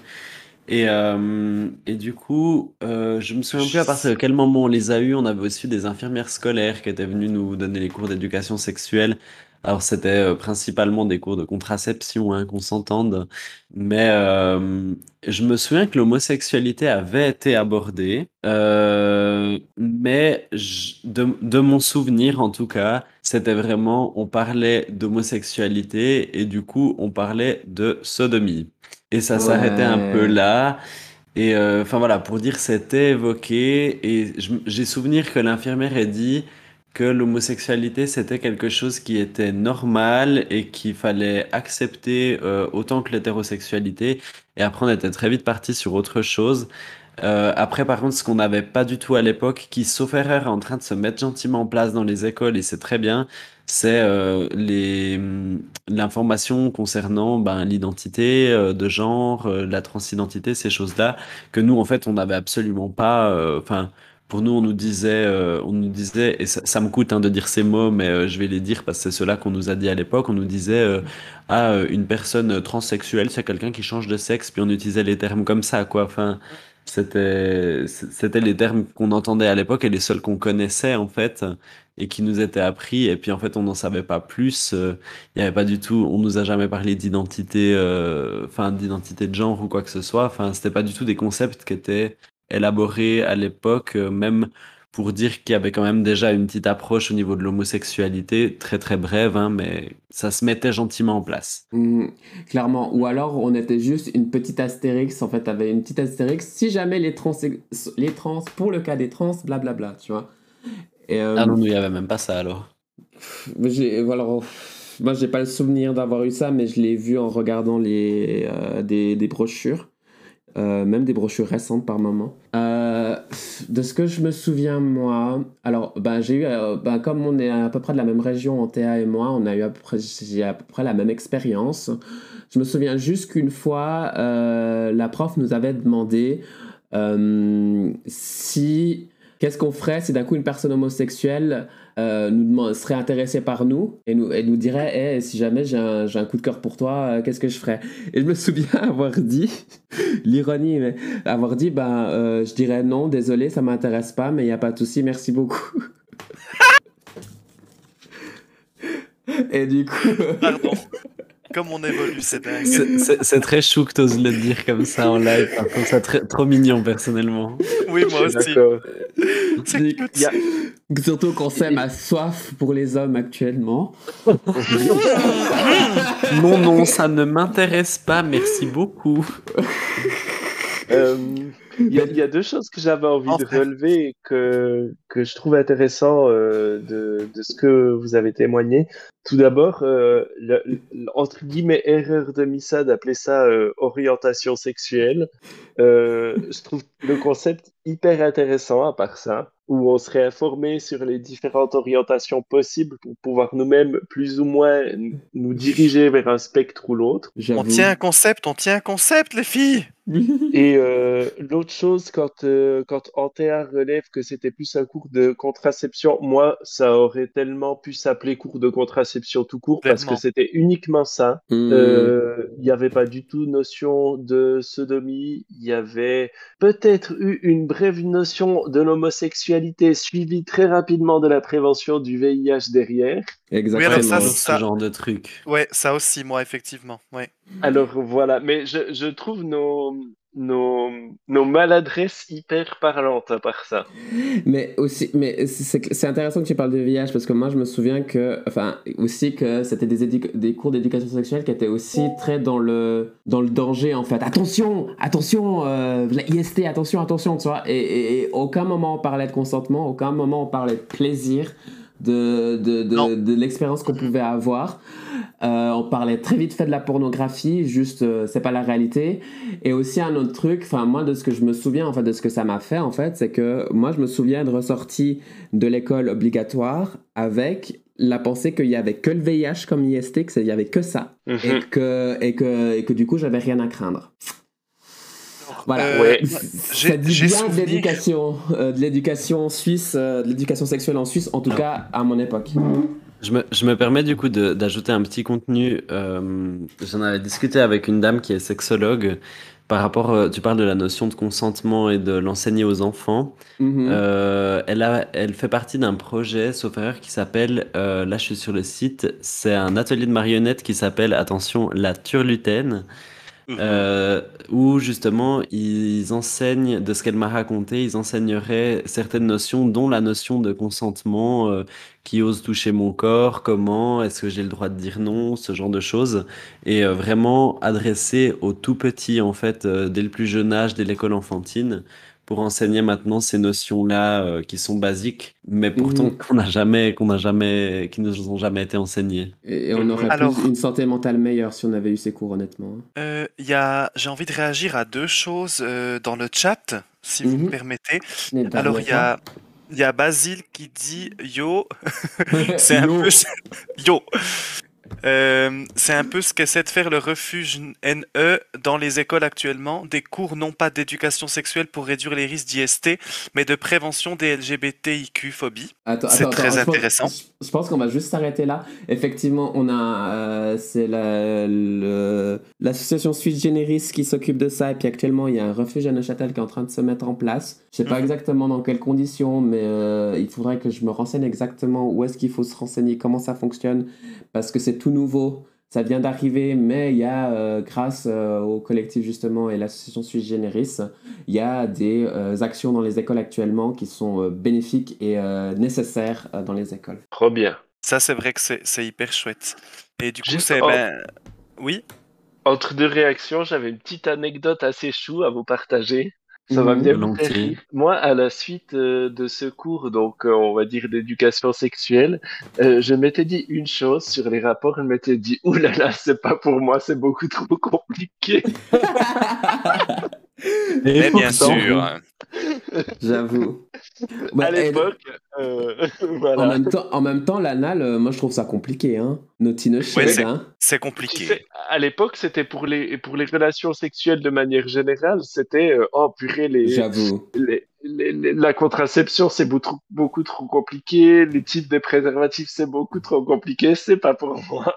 Et, euh, et du coup, euh, je me souviens plus à partir de quel moment on les a eus. On avait aussi des infirmières scolaires qui étaient venues nous donner les cours d'éducation sexuelle. Alors c'était euh, principalement des cours de contraception, hein, qu'on s'entende. Mais euh, je me souviens que l'homosexualité avait été abordée. Euh, mais je- de, de mon souvenir, en tout cas, c'était vraiment, on parlait d'homosexualité et du coup, on parlait de sodomie. Et ça s'arrêtait un peu là. Et euh, enfin voilà, pour dire c'était évoqué. Et j'ai souvenir que l'infirmière a dit que l'homosexualité c'était quelque chose qui était normal et qu'il fallait accepter euh, autant que l'hétérosexualité. Et après, on était très vite parti sur autre chose. Euh, après, par contre, ce qu'on n'avait pas du tout à l'époque, qui, sauf erreur, est en train de se mettre gentiment en place dans les écoles, et c'est très bien, c'est euh, les hum, l'information concernant ben, l'identité de genre, la transidentité, ces choses-là, que nous, en fait, on n'avait absolument pas. Enfin, pour nous, on nous disait, euh, on nous disait, et ça, ça me coûte hein, de dire ces mots, mais euh, je vais les dire parce que c'est cela qu'on nous a dit à l'époque. On nous disait, euh, ah, euh, une personne transsexuelle, c'est quelqu'un qui change de sexe, puis on utilisait les termes comme ça, quoi. Enfin, c'était, c'était les termes qu'on entendait à l'époque et les seuls qu'on connaissait, en fait, et qui nous étaient appris. Et puis, en fait, on n'en savait pas plus. Euh, Il n'y avait pas du tout, on nous a jamais parlé d'identité, euh, enfin, d'identité de genre ou quoi que ce soit. Enfin, c'était pas du tout des concepts qui étaient élaborés à l'époque, euh, même pour dire qu'il y avait quand même déjà une petite approche au niveau de l'homosexualité, très très brève, hein, mais ça se mettait gentiment en place. Mm, clairement. Ou alors, on était juste une petite astérix. En fait, avait une petite astérix. Si jamais les trans, les trans, pour le cas des trans, blablabla, tu vois. Et, euh, Ah non, il n'y avait même pas ça alors. j'ai, voilà, moi, j'ai pas le souvenir d'avoir eu ça, mais je l'ai vu en regardant les, euh, des, des brochures. Euh, même des brochures récentes par moment. Euh, de ce que je me souviens, moi, alors, ben, j'ai eu, ben, comme on est à peu près de la même région, Théa et moi, on a eu à peu près, à peu près la même expérience. Je me souviens juste qu'une fois, la prof nous avait demandé si. Qu'est-ce qu'on ferait si d'un coup une personne homosexuelle euh, nous demande, serait intéressée par nous et nous, et nous dirait Eh, si jamais j'ai un, j'ai un coup de cœur pour toi, euh, qu'est-ce que je ferais? Et je me souviens avoir dit, l'ironie, mais avoir dit ben, euh, Je dirais non, désolé, ça m'intéresse pas, mais il n'y a pas de souci, merci beaucoup. et du coup. Pardon. Comme on évolue, c'est dingue. C'est- très chou que t'oses le dire comme ça en live. Je trouve ça très, trop mignon personnellement. Oui, moi aussi. cute. A- Surtout qu'on sait ma soif pour les hommes actuellement. Non, non, ça ne m'intéresse pas, merci beaucoup. Euh, Il y, a- il y a deux choses que j'avais envie de relever et que, que je trouve intéressant euh, de, de ce que vous avez témoigné. Tout d'abord, euh, entre guillemets, erreur de Missa d'appeler ça euh, orientation sexuelle. Je trouve le concept hyper intéressant à part ça, où on serait informé sur les différentes orientations possibles pour pouvoir nous-mêmes plus ou moins nous diriger vers un spectre ou l'autre. On tient un concept, on tient un concept, les filles. Et euh, l'autre chose, quand, euh, quand Antea relève que c'était plus un cours de contraception, moi, ça aurait tellement pu s'appeler cours de contraception tout court parce que c'était uniquement ça. Hmm. Euh, Il n'y avait pas du tout notion de sodomie. Il y avait peut-être eu une brève notion de l'homosexualité suivie très rapidement de la prévention du VIH derrière. Exactement. alors ça, ce ça- genre de truc. Ouais, ça aussi, moi, effectivement. Ouais. Alors voilà, mais je, je trouve nos, nos, maladresses hyper parlantes à part ça. Mais aussi, mais c'est intéressant que tu parles de VIH parce que moi je me souviens que, enfin, aussi que c'était des, cours d'éducation sexuelle qui étaient aussi très dans le, dans le danger en fait. Attention, attention, euh, la attention, attention, tu vois. Et- et aucun moment on parlait de consentement, aucun moment on parlait de plaisir. De, de, de, de l'expérience qu'on pouvait avoir. Euh, on parlait très vite fait de la pornographie, juste euh, c'est pas la réalité. Et aussi un autre truc, enfin moi de ce que je me souviens, en fait de ce que ça m'a fait en fait, c'est que moi je me souviens de ressorti de l'école obligatoire avec la pensée qu'il y avait que le VIH comme IST, qu'il y avait que ça, Mhm. et que et que et que du coup j'avais rien à craindre. Voilà. Euh, Ouais. Ça dit bien de souvenir- l'éducation, euh, de l'éducation suisse, euh, de l'éducation sexuelle en Suisse, en tout cas à mon époque. Je me, je me permets du coup d'ajouter un petit contenu. euh, J'en avais discuté avec une dame qui est sexologue par rapport, tu parles de la notion de consentement et de l'enseigner aux enfants. Mhm. Euh, elle, a, elle fait partie d'un projet, sauf erreur, qui s'appelle, euh, là je suis sur le site, c'est un atelier de marionnettes qui s'appelle, attention, la turlutaine, euh, où justement ils enseignent, de ce qu'elle m'a raconté, ils enseigneraient certaines notions, dont la notion de consentement, euh, qui ose toucher mon corps, comment, est-ce que j'ai le droit de dire non, ce genre de choses, et euh, vraiment adressé aux tout petits, en fait, euh, dès le plus jeune âge, dès l'école enfantine, pour enseigner maintenant ces notions-là euh, qui sont basiques, mais pourtant Mhm. qu'on n'a jamais, qu'on n'a jamais, qui nous ont jamais été enseignées. Et, et on aurait Alors- plus une santé mentale meilleure si on avait eu ces cours, honnêtement. Euh, il y a... J'ai envie de réagir à deux choses euh, dans le chat. si vous Mhm. me permettez. Les Alors, il y a, il y a Basile qui dit Yo, c'est un Yo. peu. Yo! Euh, c'est un peu ce qu'essaie de faire le refuge NE dans les écoles actuellement, des cours non pas d'éducation sexuelle pour réduire les risques d'IST, mais de prévention des LGBTIQ-phobie. Attends, C'est très attends, je pense- intéressant. Je, pense qu'on va juste s'arrêter là. Effectivement, on a euh, c'est la- l'association Sui Generis qui s'occupe de ça et puis actuellement il y a un refuge à Neuchâtel qui est en train de se mettre en place. Je sais pas Mhm. exactement dans quelles conditions, mais euh, il faudrait que je me renseigne exactement où est-ce qu'il faut se renseigner, comment ça fonctionne, parce que c'est tout nouveau. Ça vient d'arriver, mais il y a, euh, grâce euh, au collectif justement et l'association Sui Generis, il y a des euh, actions dans les écoles actuellement qui sont euh, bénéfiques et euh, nécessaires euh, dans les écoles. Trop bien. Ça, c'est vrai que c'est hyper chouette. Et du coup, c'est. en- Ben... Oui? Entre deux réactions, j'avais une petite anecdote assez chou à vous partager. Ça va Mhm. faire rire. Moi, à la suite euh, de ce cours, donc euh, on va dire d'éducation sexuelle, euh, je m'étais dit une chose sur les rapports. Je m'étais dit, ouh là là, c'est pas pour moi, c'est beaucoup trop compliqué. Et Mais bien sûr. J'avoue. Bah, à l'époque, euh, en, voilà. même temps, en même temps, l'anal, euh, moi je trouve ça compliqué. Hein. Naughty no shade, c'est- hein. C'est Tu compliqué. sais, à l'époque, c'était pour les pour les relations sexuelles de manière générale, c'était euh, oh purée les J'avoue. les- les- les- la contraception, c'est beaucoup, trop- beaucoup trop compliqué. Les types de préservatifs, c'est beaucoup trop compliqué. C'est pas pour moi.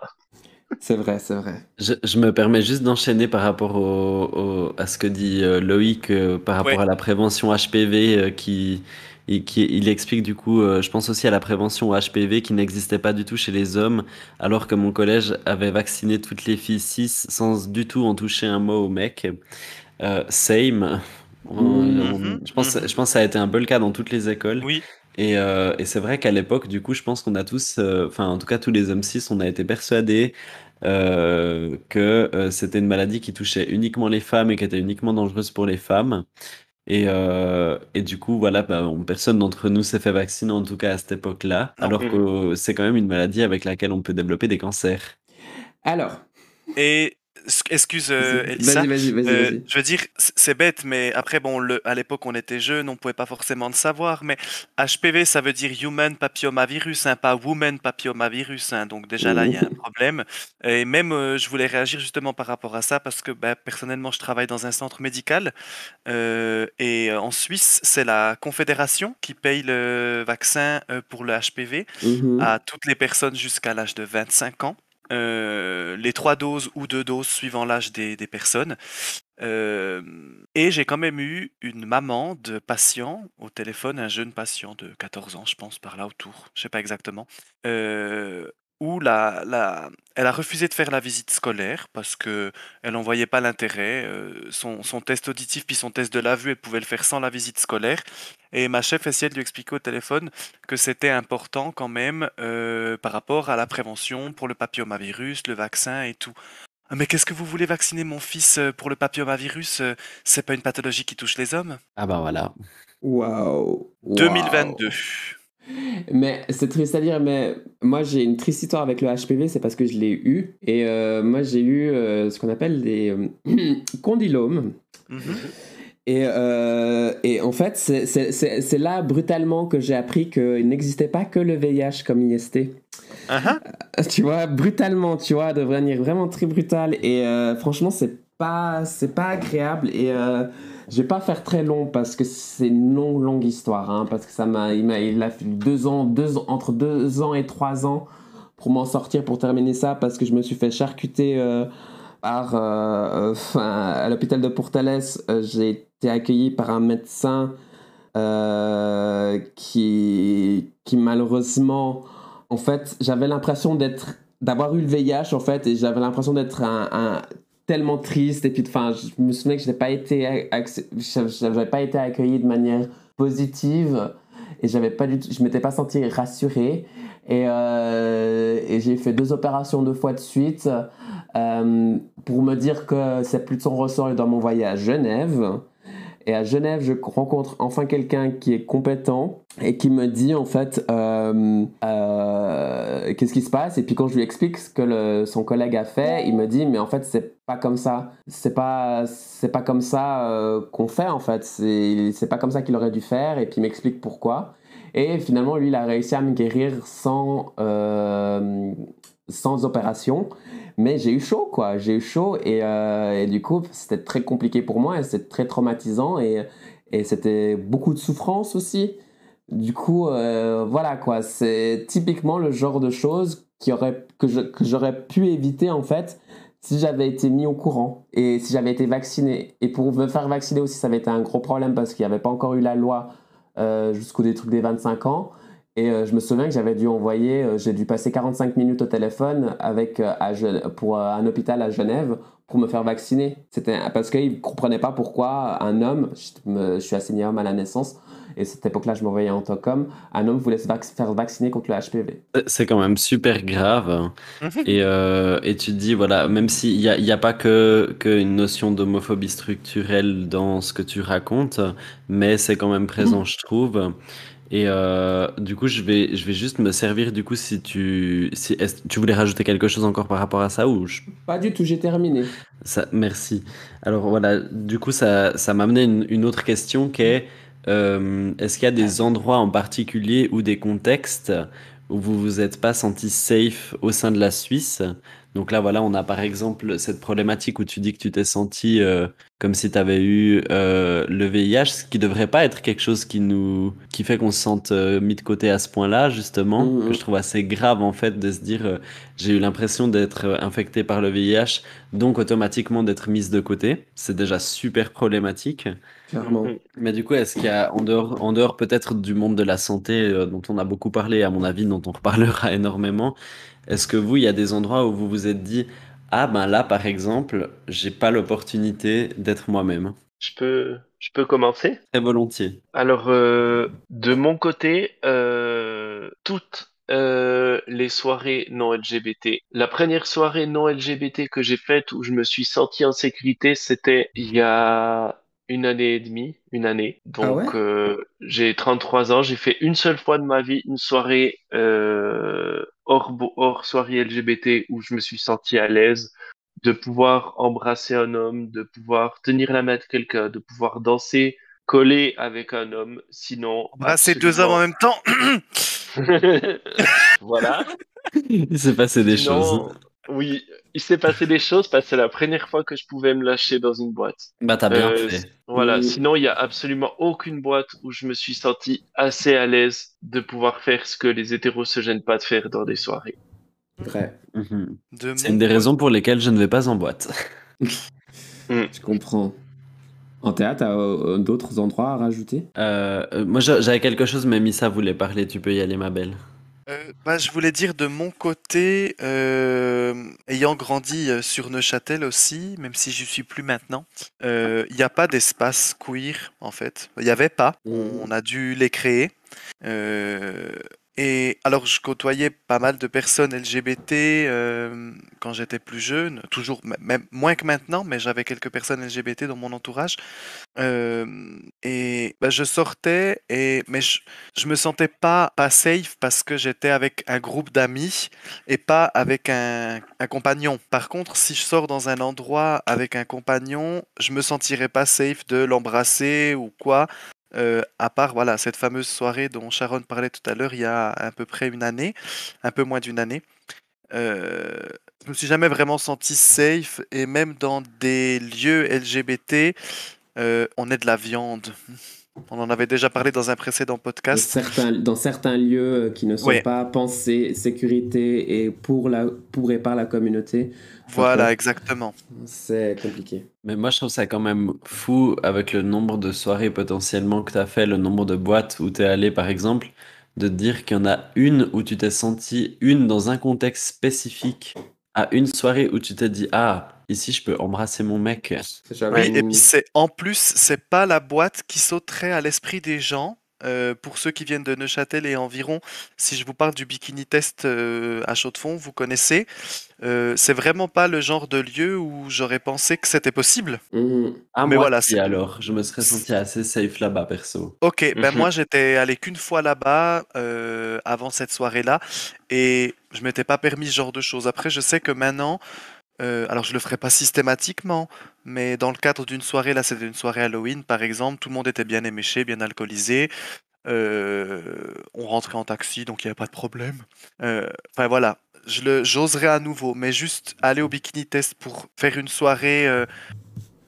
C'est vrai, c'est vrai. Je, je me permets juste d'enchaîner par rapport au, au- à ce que dit euh, Loïc euh, par rapport Ouais. à la prévention HPV euh, qui, et qui il explique du coup, euh, je pense aussi à la prévention HPV qui n'existait pas du tout chez les hommes, alors que mon collège avait vacciné toutes les filles cis sans du tout en toucher un mot aux mecs. Euh, same. On- on- Mhm, je, pense, je pense que ça a été un peu le cas dans toutes les écoles. Oui. Et, euh, et c'est vrai qu'à l'époque, du coup, je pense qu'on a tous, euh, enfin, en tout cas, tous les hommes cis, on a été persuadés euh, que euh, c'était une maladie qui touchait uniquement les femmes et qui était uniquement dangereuse pour les femmes. Et, euh, et du coup, voilà, bah, on- personne d'entre nous s'est fait vacciner, en tout cas à cette époque-là, Non. alors que c'est quand même une maladie avec laquelle on peut développer des cancers. Alors, Et excuse euh, vas-y. euh, je veux dire, c'est bête, mais après, bon, le, à l'époque, on était jeunes, on pouvait pas forcément le savoir, mais HPV, ça veut dire Human Papillomavirus, hein, pas Woman Papillomavirus, hein, donc déjà là, il y a un problème. Et même, euh, je voulais réagir justement par rapport à ça, parce que bah, personnellement, je travaille dans un centre médical, et en Suisse, c'est la Confédération qui paye le vaccin pour le HPV Mhm. à toutes les personnes jusqu'à l'âge de 25 ans. Euh, les trois doses ou deux doses suivant l'âge des, personnes. Euh, et j'ai quand même eu une maman de patient au téléphone, un jeune patient de 14 ans, je pense, par là autour, je sais pas exactement, euh, où la, la, elle a refusé de faire la visite scolaire parce que elle n'en voyait pas l'intérêt. euh, son, son test auditif puis son test de la vue, elle pouvait le faire sans la visite scolaire. Et ma chef essayait de lui expliquer au téléphone que c'était important quand même euh, par rapport à la prévention pour le papillomavirus, le vaccin et tout. Ah, Mais qu'est-ce que vous voulez vacciner mon fils euh, pour le papillomavirus C'est pas une pathologie qui touche les hommes? Ah bah voilà. Waouh. Waouh. 2022. Mais c'est triste à dire, mais moi j'ai une triste histoire avec le HPV, c'est parce que je l'ai eu. Et euh, moi j'ai eu euh, ce qu'on appelle des euh, condylomes. Mhm. Et, euh, et en fait, c'est- là brutalement que j'ai appris qu'il n'existait pas que le VIH comme IST. Ah. Tu vois, brutalement, tu vois, de manière vraiment très brutale. Et euh, franchement, c'est pas, pas agréable. Et je vais pas faire très long parce que c'est une longue, longue histoire. hein, parce que ça m'a, il il a fallu deux ans, deux, ans- entre deux ans et trois ans pour m'en sortir, pour terminer ça, parce que je me suis fait charcuter euh, par, euh, enfin, à l'hôpital de Portales. euh, j'ai été accueilli par un médecin euh, qui, qui malheureusement, en fait, j'avais l'impression d'être, d'avoir eu le VIH en fait, et j'avais l'impression d'être un- tellement triste. Et puis, enfin, je me souviens que je n'ai pas été, j'avais pas été accueilli de manière positive, et j'avais pas du je m'étais pas senti rassuré. Et, euh, et j'ai fait deux opérations deux fois de suite euh, pour me dire que c'est plus de son ressort et dans mon voyage à Genève. Et à Genève, je rencontre enfin quelqu'un qui est compétent et qui me dit en fait euh, euh, qu'est-ce qui se passe? Et puis quand je lui explique ce que son collègue a fait, il me dit mais en fait c'est pas comme ça. C'est pas c'est pas comme ça euh, qu'on fait en fait. C'est pas comme ça qu'il aurait dû faire. Et puis il m'explique pourquoi. Et finalement lui il a réussi à me guérir sans sans opération. Mais j'ai eu chaud, quoi. J'ai eu chaud et, euh, du coup, c'était très compliqué pour moi et c'était très traumatisant et, et c'était beaucoup de souffrance aussi. Du coup, euh, voilà, quoi. C'est typiquement le genre de choses qui aurait, que j'aurais pu éviter, en fait, si j'avais été mis au courant et si j'avais été vacciné. Et pour me faire vacciner aussi, ça avait été un gros problème parce qu'il n'y avait pas encore eu la loi euh, jusqu'au des trucs des 25 ans. Et euh, je me souviens que j'avais dû envoyer, euh, j'ai dû passer 45 minutes au téléphone avec, euh, à pour euh, un hôpital à Genève pour me faire vacciner. C'était parce qu'ils ne comprenaient pas pourquoi un homme, je, me- je suis assigné homme à la naissance, et cette époque-là, je m'envoyais en tant qu'homme, un homme voulait se vac- faire vacciner contre le HPV. C'est quand même super grave. Et, euh, et tu te dis, voilà, même s'il n'y a, il y a pas que, que une notion d'homophobie structurelle dans ce que tu racontes, mais c'est quand même présent, je trouve. Et euh, du coup, je vais, je vais juste me servir, du coup, si tu, si, tu voulais rajouter quelque chose encore par rapport à ça ou je- Pas du tout, j'ai terminé. ça, merci. Alors voilà, du coup, ça, ça m'a amené une, une autre question qui est, euh, est-ce qu'il y a des endroits en particulier ou des contextes où vous vous êtes pas senti safe au sein de la Suisse? Donc là, voilà, on a par exemple cette problématique où tu dis que tu t'es senti euh, comme si tu avais eu euh, le VIH, ce qui devrait pas être quelque chose qui nous, qui fait qu'on se sente euh, mis de côté à ce point-là, justement, que je trouve assez grave en fait de se dire, euh, j'ai eu l'impression d'être infecté par le VIH, donc automatiquement d'être mise de côté. C'est déjà super problématique. Clairement. Mhm. Mais du coup, est-ce qu'il y a, en dehors, en dehors peut-être du monde de la santé euh, dont on a beaucoup parlé, à mon avis, dont on reparlera énormément, est-ce que vous, il y a des endroits où vous vous êtes dit, ah ben là, par exemple, j'ai pas l'opportunité d'être moi-même? Je peux, je peux commencer? Très volontiers. Alors, euh, de mon côté, euh, toutes euh, les soirées non LGBT. La première soirée non LGBT que j'ai faite où je me suis senti en sécurité, c'était il y a une année et demie, une année. Ah Donc, ouais euh, j'ai 33 ans. J'ai fait une seule fois de ma vie une soirée euh, hors, bo- hors soirée LGBT où je me suis senti à l'aise de pouvoir embrasser un homme, de pouvoir tenir la main de quelqu'un, de pouvoir danser collé avec un homme. Sinon, Embrasser deux hommes en même temps. voilà. Il s'est passé des Sinon, choses. Oui, il s'est passé des choses parce que c'est la première fois que je pouvais me lâcher dans une boîte. Bah, t'as bien Euh, fait. Voilà. Oui. Sinon, il y a absolument aucune boîte où je me suis senti assez à l'aise de pouvoir faire ce que les hétéros se gênent pas de faire dans des soirées. Vrai, Mhm. De C'est une des raisons pour lesquelles je ne vais pas en boîte. je comprends. En théâtre, t'as euh, d'autres endroits à rajouter? Euh, euh, moi, j'a- j'avais quelque chose, mais Missa voulait parler. Tu peux y aller, ma belle. Euh, bah, je voulais dire de mon côté, euh, ayant grandi euh, sur Neuchâtel aussi, même si je suis plus maintenant, il n'y a pas d'espace queer en fait. Il n'y avait pas. On a dû les créer. Et alors, je côtoyais pas mal de personnes LGBT euh, quand j'étais plus jeune, toujours même moins que maintenant, mais j'avais quelques personnes LGBT dans mon entourage. Euh, et bah, je sortais, et, mais je, je me sentais pas, pas safe parce que j'étais avec un groupe d'amis et pas avec un, un compagnon. Par contre, si je sors dans un endroit avec un compagnon, je me sentirais pas safe de l'embrasser ou quoi. Euh, à part voilà cette fameuse soirée dont Sharon parlait tout à l'heure il y a à peu près une année, un peu moins d'une année. Euh, je me suis jamais vraiment senti safe et même dans des lieux LGBT, euh, on est de la viande. On en avait déjà parlé dans un précédent podcast. certains, dans certains lieux euh, qui ne sont pas pensés sécurité et pour, la, pour et par la communauté, Voilà, exactement. c'est compliqué. Mais moi, je trouve ça quand même fou avec le nombre de soirées potentiellement que tu as fait, le nombre de boîtes où tu es allé, par exemple, de te dire qu'il y en a une où tu t'es senti, une dans un contexte spécifique, à une soirée où tu t'es dit, ah, ici, je peux embrasser mon mec. Oui, et puis c'est en plus, c'est pas la boîte qui sauterait à l'esprit des gens. euh, pour ceux qui viennent de Neuchâtel et environ, si je vous parle du bikini test euh, à chaud de fond, vous connaissez. Euh, c'est vraiment pas le genre de lieu où j'aurais pensé que c'était possible. Ah, Mais moi, voilà, si, c'est- alors, je me serais senti assez safe là-bas, perso. Ok, ben Mhm. moi j'étais allé qu'une fois là-bas euh, avant cette soirée-là et je m'étais pas permis ce genre de choses. Après, je sais que maintenant, euh, alors je le ferai pas systématiquement, mais dans le cadre d'une soirée, là c'était une soirée Halloween par exemple, tout le monde était bien éméché, bien alcoolisé. euh, on rentrait en taxi, donc il n'y avait pas de problème. Euh, Enfin voilà, je le, j'oserais à nouveau, mais juste aller au bikini test pour faire une soirée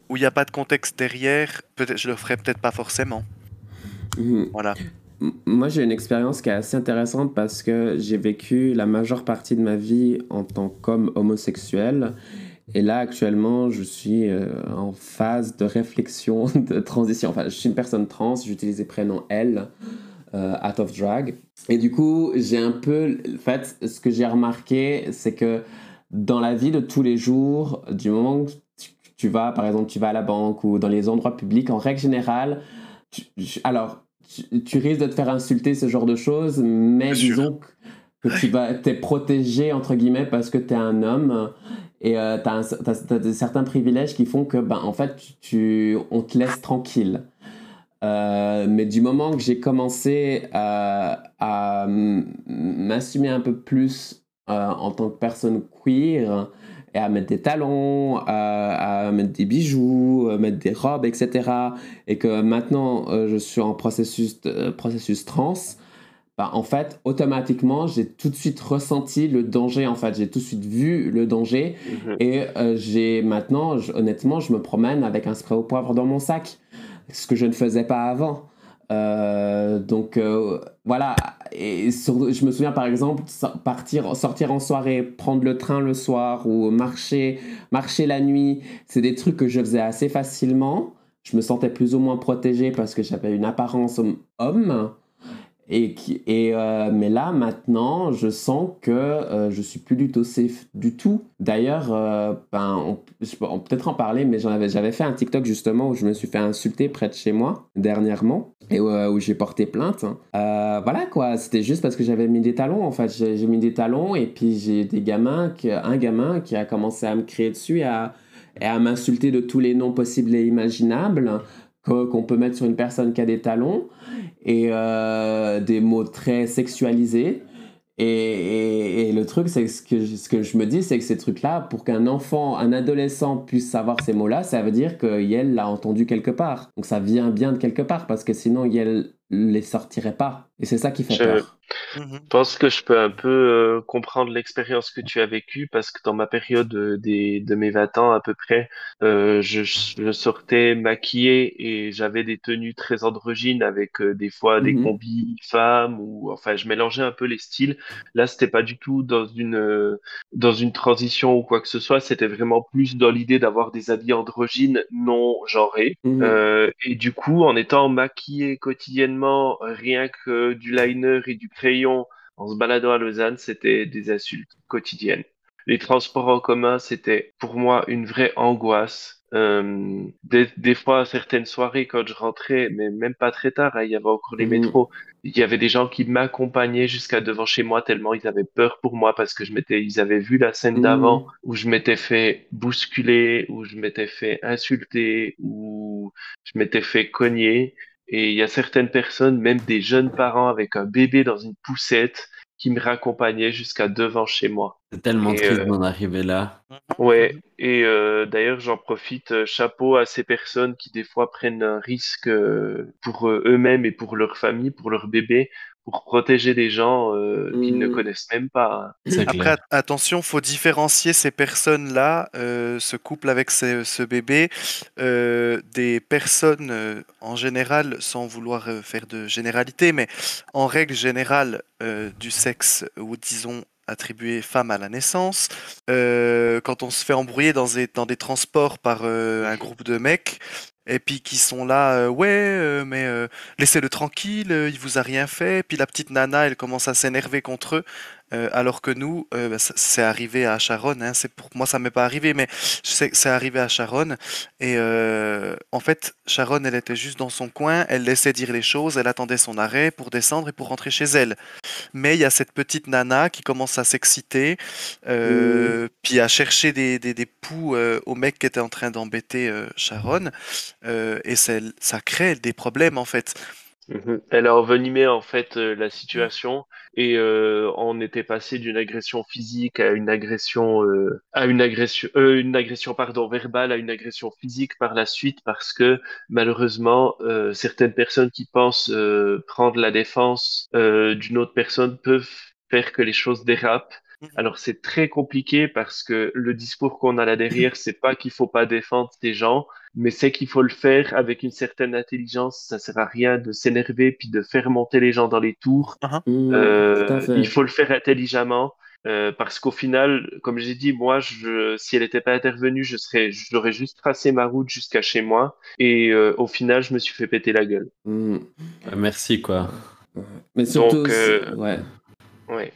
où il n'y a pas de contexte derrière, peut-être je le ferai peut-être pas forcément. Mhm. Voilà. Moi, j'ai une expérience qui est assez intéressante parce que j'ai vécu la majeure partie de ma vie en tant qu'homme homosexuel. Et là, actuellement, je suis euh, en phase de réflexion, de transition. Enfin, je suis une personne trans, j'utilise les prénoms elle, euh, out of drag. Et du coup, j'ai un peu. En fait, ce que j'ai remarqué, c'est que dans la vie de tous les jours, du moment que tu, vas, par exemple, tu vas à la banque ou dans les endroits publics, en règle générale, alors, tu, tu risques de te faire insulter ce genre de choses, mais Bien disons que, que tu vas, es protégé, entre guillemets, parce que tu es un homme et tu as, certains privilèges qui font que, ben, en fait, tu, on te laisse tranquille. Euh, mais du moment que j'ai commencé à, à m'assumer un peu plus euh, en tant que personne queer et à mettre des talons, à, à mettre des bijoux, à mettre des robes, etc. Et que maintenant euh, je suis en processus, de- processus trans, bah, en fait, automatiquement, j'ai tout de suite ressenti le danger. En fait, j'ai tout de suite vu le danger. Mhm. Et euh, j'ai maintenant, honnêtement, je me promène avec un spray au poivre dans mon sac, ce que je ne faisais pas avant. Euh, donc euh, voilà, et je me souviens par exemple partir, sortir en soirée, prendre le train le soir ou marcher, marcher la nuit, c'est des trucs que je faisais assez facilement. Je me sentais plus ou moins protégé parce que j'avais une apparence homme-. Et, et euh, mais là maintenant, je sens que je suis plus du tout safe du tout. D'ailleurs, ben, on, je peut-être en parler, mais j'avais fait un TikTok justement où je me suis fait insulter près de chez moi dernièrement et où, où j'ai porté plainte. Euh, voilà quoi, c'était juste parce que j'avais mis des talons en fait. J'ai, mis des talons et puis j'ai des gamins, un gamin qui a commencé à me crier dessus et à, à m'insulter de tous les noms possibles et imaginables qu'on peut mettre sur une personne qui a des talons et euh, des mots très sexualisés. Et, et- le truc, c'est ce que, ce que je me dis, c'est que ces trucs-là, pour qu'un enfant, un adolescent puisse savoir ces mots-là, ça veut dire que Yel l'a entendu quelque part. Donc ça vient bien de quelque part, parce que sinon Yel les sortirait pas. Et c'est ça qui fait Je- peur. Mhm. Je pense que je peux un peu euh, comprendre l'expérience que tu as vécue parce que dans ma période euh, des, de mes 20 ans à peu près, euh, je, je sortais maquillé et j'avais des tenues très androgynes avec euh, des fois des Mhm. combis femmes ou enfin je mélangeais un peu les styles. Là, c'était pas du tout dans une dans une transition ou quoi que ce soit, c'était vraiment plus dans l'idée d'avoir des habits androgynes non genrés. Mhm. Euh, et du coup, en étant maquillé quotidiennement, rien que du liner et du crayon, en se baladant à Lausanne, c'était des insultes quotidiennes. Les transports en commun, c'était pour moi une vraie angoisse. Euh, des, des fois, à certaines soirées, quand je rentrais, mais même pas très tard, hein, il y avait encore les Mhm. métros, il y avait des gens qui m'accompagnaient jusqu'à devant chez moi tellement ils avaient peur pour moi parce que je m'étais, ils avaient vu la scène Mhm. d'avant où je m'étais fait bousculer, où je m'étais fait insulter, où je m'étais fait cogner. Et il y a certaines personnes, même des jeunes parents avec un bébé dans une poussette, qui me raccompagnaient jusqu'à devant chez moi. C'est tellement Et, triste euh, d'en arriver là. Ouais, et euh, d'ailleurs j'en profite, euh, chapeau à ces personnes qui des fois prennent un risque pour eux-mêmes et pour leur famille, pour leur bébé, pour protéger des gens euh, qu'ils ne Mhm. connaissent même pas. hein. Après, attention, faut différencier ces personnes-là, euh, ce couple avec ce, ce bébé, euh, des personnes euh, en général, sans vouloir euh, faire de généralité, mais en règle générale euh, du sexe, ou disons attribué femme à la naissance, euh, quand on se fait embrouiller dans des, des transports par euh, un groupe de mecs, et puis qui sont là, euh, ouais, mais laissez-le tranquille, il vous a rien fait, puis la petite nana, elle commence à s'énerver contre eux. Euh, alors que nous, euh, bah, c'est arrivé à Sharon, hein, c'est pour moi ça m'est pas arrivé, mais je sais que c'est arrivé à Sharon. Et euh, en fait, Sharon, elle était juste dans son coin, elle laissait dire les choses, elle attendait son arrêt pour descendre et pour rentrer chez elle. Mais il y a cette petite nana qui commence à s'exciter, euh, puis à chercher des, des, des poux euh, au mec qui était en train d'embêter euh, Sharon, euh, et c'est- ça crée des problèmes en fait. Mhm. Elle a envenimé en fait euh, la situation et euh, on était passé d'une agression physique à une agression euh, à une agression euh, une agression pardon verbale à une agression physique par la suite parce que malheureusement euh, certaines personnes qui pensent euh, prendre la défense euh, d'une autre personne peuvent faire que les choses dérapent. Alors c'est très compliqué parce que le discours qu'on a là derrière, c'est pas qu'il faut pas défendre des gens, mais c'est qu'il faut le faire avec une certaine intelligence. Ça sert à rien de s'énerver puis de faire monter les gens dans les tours. Mmh, Euh, tout à fait. il faut le faire intelligemment. euh, parce qu'au final, comme j'ai dit, moi, je, si elle n'était pas intervenue, je serais, j'aurais juste tracé ma route jusqu'à chez moi. Et euh, au final, je me suis fait péter la gueule. Mmh. Euh, Merci, quoi. Mais surtout, Donc, euh, ouais. Ouais.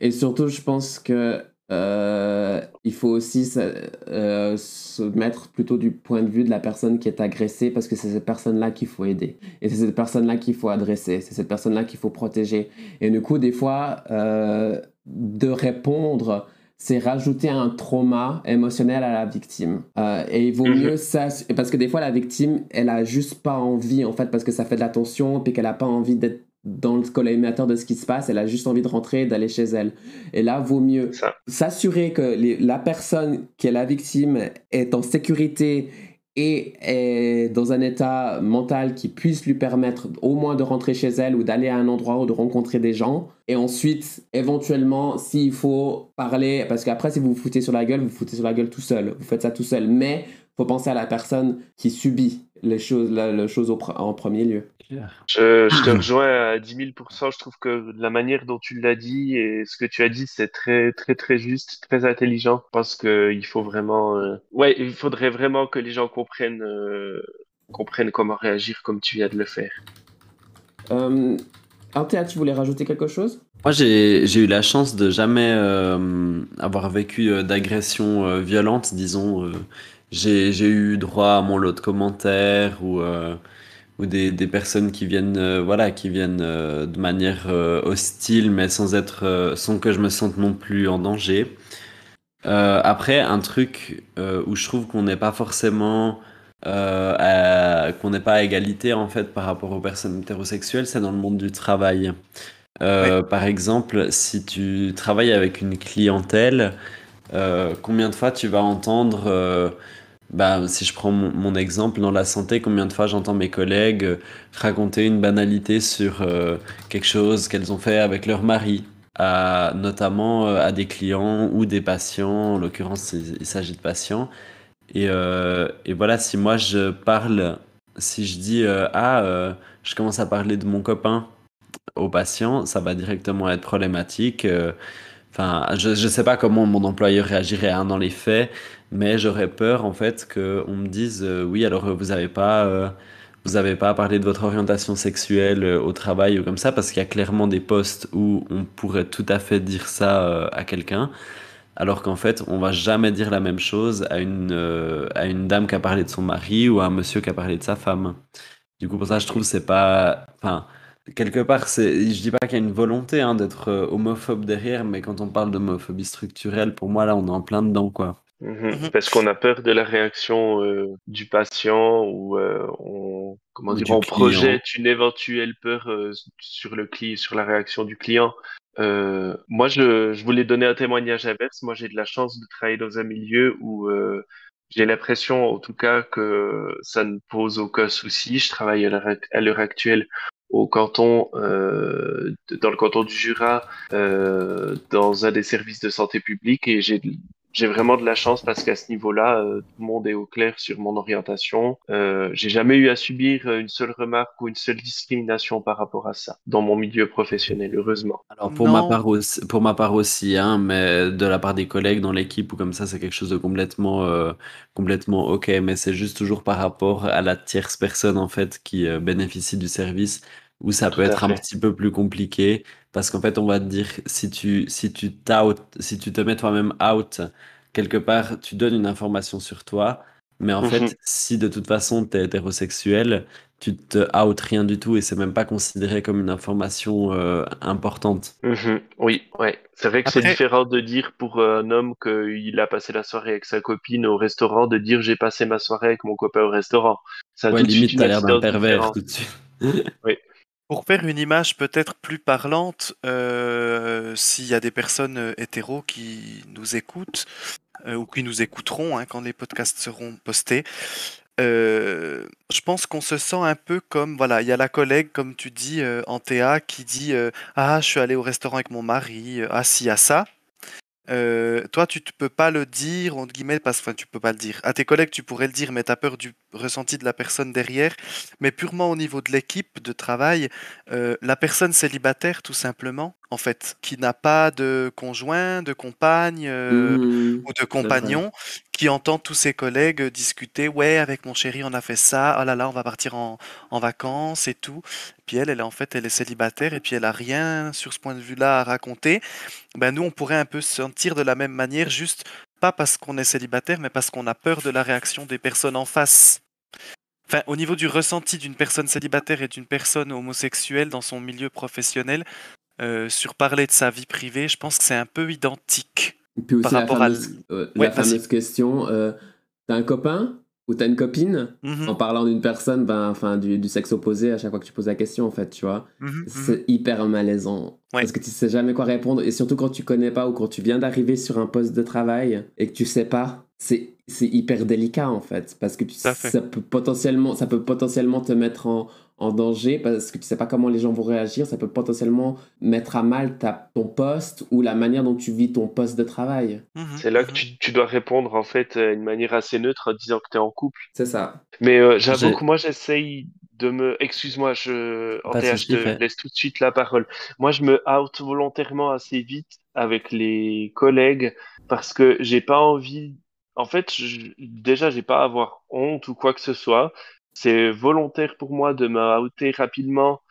Et surtout, je pense que euh, il faut aussi se, euh, se mettre plutôt du point de vue de la personne qui est agressée parce que c'est cette personne-là qu'il faut aider. Et c'est cette personne-là qu'il faut adresser. C'est cette personne-là qu'il faut protéger. Et du coup, des fois, euh, de répondre, c'est rajouter un trauma émotionnel à la victime. Et il vaut Mhm. mieux ça, parce que des fois, la victime, elle a juste pas envie, en fait, parce que ça fait de la tension, puis qu'elle a pas envie d'être dans le collimateur de ce qui se passe, elle a juste envie de rentrer, d'aller chez elle. Et là, vaut mieux s'assurer que les- la personne qui est la victime est en sécurité et est dans un état mental qui puisse lui permettre au moins de rentrer chez elle ou d'aller à un endroit ou de rencontrer des gens. Et ensuite, éventuellement, s'il faut parler, parce qu'après, si vous vous foutez sur la gueule, vous vous foutez sur la gueule tout seul. Vous faites ça tout seul. Mais faut penser à la personne qui subit les choses, la, au en premier lieu. Je, je te rejoins à 10 000% Je trouve que la manière dont tu l'as dit et ce que tu as dit, c'est très, très, très juste, très intelligent. Je pense qu'il faut vraiment, euh, ouais, il faudrait vraiment que les gens comprennent, euh, comprennent comment réagir comme tu viens de le faire. Euh, Antea, tu voulais rajouter quelque chose? Moi, j'ai j'ai eu la chance de jamais euh, avoir vécu euh, d'agression euh, violente, disons. euh. j'ai j'ai eu droit à mon lot de commentaires ou, euh, ou des, des personnes qui viennent, euh, voilà, qui viennent euh, de manière euh, hostile, mais sans être, sans que je me sente non plus en danger. Après, un truc où je trouve qu'on n'est pas forcément, à- qu'on n'est pas à égalité en fait par rapport aux personnes hétérosexuelles, c'est dans le monde du travail. Par exemple, si tu travailles avec une clientèle, combien de fois tu vas entendre, bah, si je prends mon, exemple dans la santé, combien de fois j'entends mes collègues euh, raconter une banalité sur euh, quelque chose qu'elles ont fait avec leur mari, notamment euh, à des clients ou des patients, en l'occurrence il, s'agit de patients. Et, voilà, si moi je parle, si je dis ah, je commence à parler de mon copain au patient, ça va directement être problématique. Enfin, je ne sais pas comment mon employeur réagirait hein, dans les faits, mais j'aurais peur en fait qu'on me dise euh, oui, alors euh, vous n'avez pas, euh, vous avez pas parlé de votre orientation sexuelle euh, au travail ou comme ça, parce qu'il y a clairement des postes où on pourrait tout à fait dire ça à quelqu'un, alors qu'en fait, on va jamais dire la même chose à une, à une dame qui a parlé de son mari ou à un monsieur qui a parlé de sa femme. Du coup, pour ça, je trouve c'est pas. Enfin, quelque part, c'est. Je dis pas qu'il y a une volonté hein, d'être homophobe derrière, mais quand on parle d'homophobie structurelle, pour moi, là, on est en plein dedans, quoi. Mhm. Parce qu'on a peur de la réaction euh, du patient ou euh, on, comment Ou dire, on client. projette une éventuelle peur euh, sur le cli sur la réaction du client. Euh, moi, je, je voulais donner un témoignage inverse. Moi, j'ai de la chance de travailler dans un milieu où euh, j'ai l'impression, en tout cas, que ça ne pose aucun souci. Je travaille à l'heure actuelle au canton, euh, dans le canton du Jura, euh, dans un des services de santé publique, et j'ai j'ai vraiment de la chance parce qu'à ce niveau-là, euh, tout le monde est au clair sur mon orientation. Euh, j'ai jamais eu à subir une seule remarque ou une seule discrimination par rapport à ça dans mon milieu professionnel, heureusement. Alors pour ma part aussi, pour ma part aussi, hein, mais de la part des collègues dans l'équipe ou comme ça, c'est quelque chose de complètement, euh, complètement ok. Mais c'est juste toujours par rapport à la tierce personne en fait qui euh, bénéficie du service. où ça peut Tout être un petit peu plus compliqué parce qu'en fait, on va te dire si tu si tu si tu te mets toi-même out quelque part, tu donnes une information sur toi, mais en Mhm. fait, si de toute façon tu es hétérosexuel, tu te out rien du tout et c'est même pas considéré comme une information euh, importante. Mhm. Oui, ouais. C'est vrai que c'est différent de dire pour un homme qu'il a passé la soirée avec sa copine au restaurant, de dire j'ai passé ma soirée avec mon copain au restaurant. Ça a Ouais, limite, t'as l'air d'un pervers tout de suite. Pour faire une image peut-être plus parlante, euh, s'il y a des personnes euh, hétéros qui nous écoutent euh, ou qui nous écouteront hein, quand les podcasts seront postés, je pense qu'on se sent un peu comme, voilà, il y a la collègue, comme tu dis, en TA, qui dit Ah, je suis allé au restaurant avec mon mari, ah, si, à ça. Euh, toi, tu ne peux pas le dire, entre guillemets, parce que tu peux pas le dire. À tes collègues, tu pourrais le dire, mais tu as peur du ressenti de la personne derrière. Mais purement au niveau de l'équipe de travail, euh, la personne célibataire, tout simplement, en fait, qui n'a pas de conjoint, de compagne euh, Mhm. ou de compagnon, qui entend tous ses collègues discuter, ouais, avec mon chéri, on a fait ça, oh là là, on va partir en, en vacances et tout. Puis elle, elle est en fait, elle est célibataire et puis elle a rien sur ce point de vue-là à raconter. Ben nous, on pourrait un peu se sentir de la même manière, juste pas parce qu'on est célibataire, mais parce qu'on a peur de la réaction des personnes en face. Enfin, au niveau du ressenti d'une personne célibataire et d'une personne homosexuelle dans son milieu professionnel, euh, sur parler de sa vie privée, je pense que c'est un peu identique. Puis aussi Par rapport à euh, la Ouais, fameuse question euh, t'as un copain ou t'as une copine Mhm, En parlant d'une personne, ben, enfin, du, du sexe opposé à chaque fois que tu poses la question, en fait, tu vois. mhm, mhm. C'est hyper malaisant. Ouais. Parce que tu sais jamais quoi répondre. Et surtout quand tu connais pas ou quand tu viens d'arriver sur un poste de travail et que tu sais pas, c'est c'est hyper délicat en fait. Parce que tu, ça, peut potentiellement, ça peut potentiellement te mettre en, en danger parce que tu sais pas comment les gens vont réagir. Ça peut potentiellement mettre à mal ta, ton poste ou la manière dont tu vis ton poste de travail. Mhm, C'est là que mhm. tu, tu dois répondre en fait d'une manière assez neutre en disant que tu es en couple. C'est ça. Mais euh, j'avoue J'ai- que moi j'essaye de me. Excuse-moi, je. Pas de Antea, je te laisse tout de suite la parole. Moi je me out volontairement assez vite avec les collègues parce que j'ai pas envie. En fait, je- déjà j'ai pas à avoir honte ou quoi que ce soit. C'est volontaire pour moi de me outer rapidement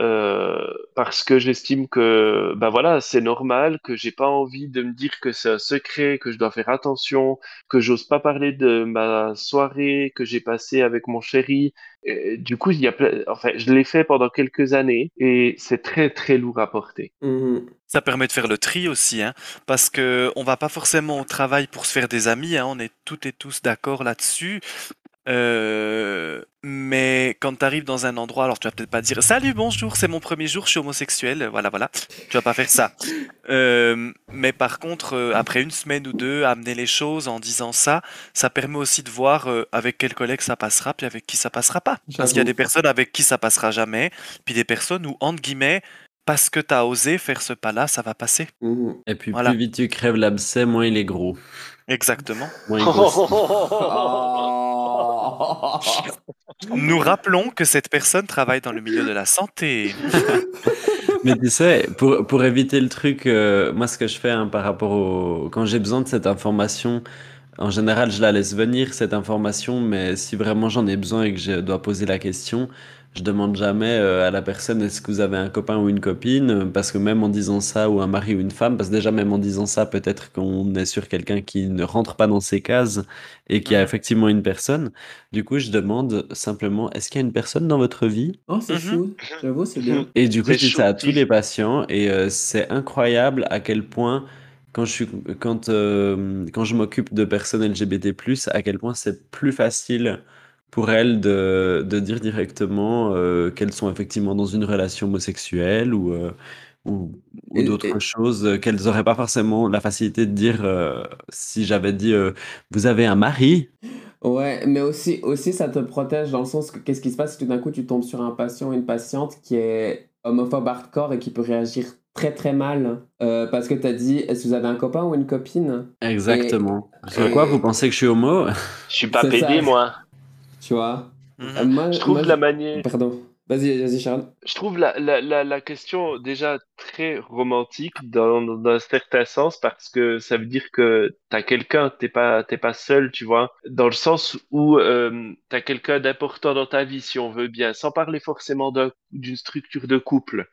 euh, parce que j'estime que ben voilà c'est normal que j'ai pas envie de me dire que c'est un secret que je dois faire attention que j'ose pas parler de ma soirée que j'ai passée avec mon chéri Et du coup il y a enfin je l'ai fait pendant quelques années et c'est très très lourd à porter Mhm. Ça permet de faire le tri aussi, hein, parce que on va pas forcément au travail pour se faire des amis, hein, on est toutes et tous d'accord là-dessus. Euh, mais quand tu arrives dans un endroit, alors tu vas peut-être pas dire Salut, bonjour, c'est mon premier jour, je suis homosexuel. Voilà, voilà. Tu vas pas faire ça. Euh, mais par contre, euh, après une semaine ou deux, amener les choses en disant ça, ça permet aussi de voir avec quel collègue ça passera, puis avec qui ça passera pas. Parce qu'il y a des personnes avec qui ça passera jamais, puis des personnes où, entre guillemets, parce que tu as osé faire ce pas-là, ça va passer. Mhm. Et puis Voilà. plus vite tu crèves l'abcès, moins il est gros. Exactement. Moins il. Oh. Nous rappelons que cette personne travaille dans le milieu de la santé. Mais tu sais, pour, pour éviter le truc, euh, moi ce que je fais hein, par rapport au... Quand j'ai besoin de cette information, en général je la laisse venir, cette information, mais si vraiment j'en ai besoin et que je dois poser la question, je demande jamais euh, à la personne est-ce que vous avez un copain ou une copine, parce que même en disant ça, ou un mari ou une femme, parce que déjà même en disant ça, peut-être qu'on est sur quelqu'un qui ne rentre pas dans ces cases et qui a effectivement une personne. Du coup, je demande simplement, est-ce qu'il y a une personne dans votre vie? Oh, c'est Mhm. chou. J'avoue, c'est bien. et du coup, je dis ça à tous les patients et euh, c'est incroyable à quel point quand je suis quand euh, quand je m'occupe de personnes LGBT+, à quel point c'est plus facile pour elles de, de dire directement euh, qu'elles sont effectivement dans une relation homosexuelle ou euh, ou, d'autres et- choses euh, qu'elles n'auraient pas forcément la facilité de dire euh, si j'avais dit euh, vous avez un mari? Ouais, mais aussi, aussi ça te protège dans le sens que qu'est-ce qui se passe si tout d'un coup tu tombes sur un patient ou une patiente qui est homophobe hardcore et qui peut réagir très très mal euh, parce que t'as dit est-ce que vous avez un copain ou une copine? Exactement. sur et- quoi vous pensez que je suis homo? Je suis pas pédé moi Tu vois. Euh, moi, je trouve moi, la manière Pardon. Vas-y, vas-y, Sharon. Je trouve la, la, la, la question déjà très romantique dans, dans un certain sens parce que ça veut dire que t'as quelqu'un, t'es pas, t'es pas seul, tu vois, dans le sens où euh, t'as quelqu'un d'important dans ta vie, si on veut bien, sans parler forcément d'un- d'une structure de couple.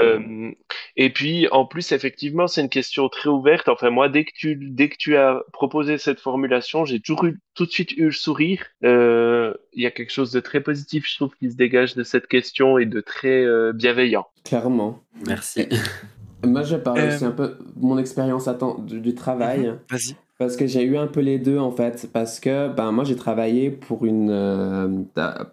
Euh, et puis, en plus, effectivement, c'est une question très ouverte. Enfin, moi, dès que tu, dès que tu as proposé cette formulation, j'ai toujours eu, tout de suite eu le sourire. Euh, Il y a quelque chose de très positif, je trouve, qui se dégage de cette question et de très euh, bienveillant. Clairement. Merci. Moi, je parle Euh, aussi un peu de mon expérience du, du travail. Vas-y. Parce que j'ai eu un peu les deux en fait. Parce que ben, moi j'ai travaillé pour une. euh,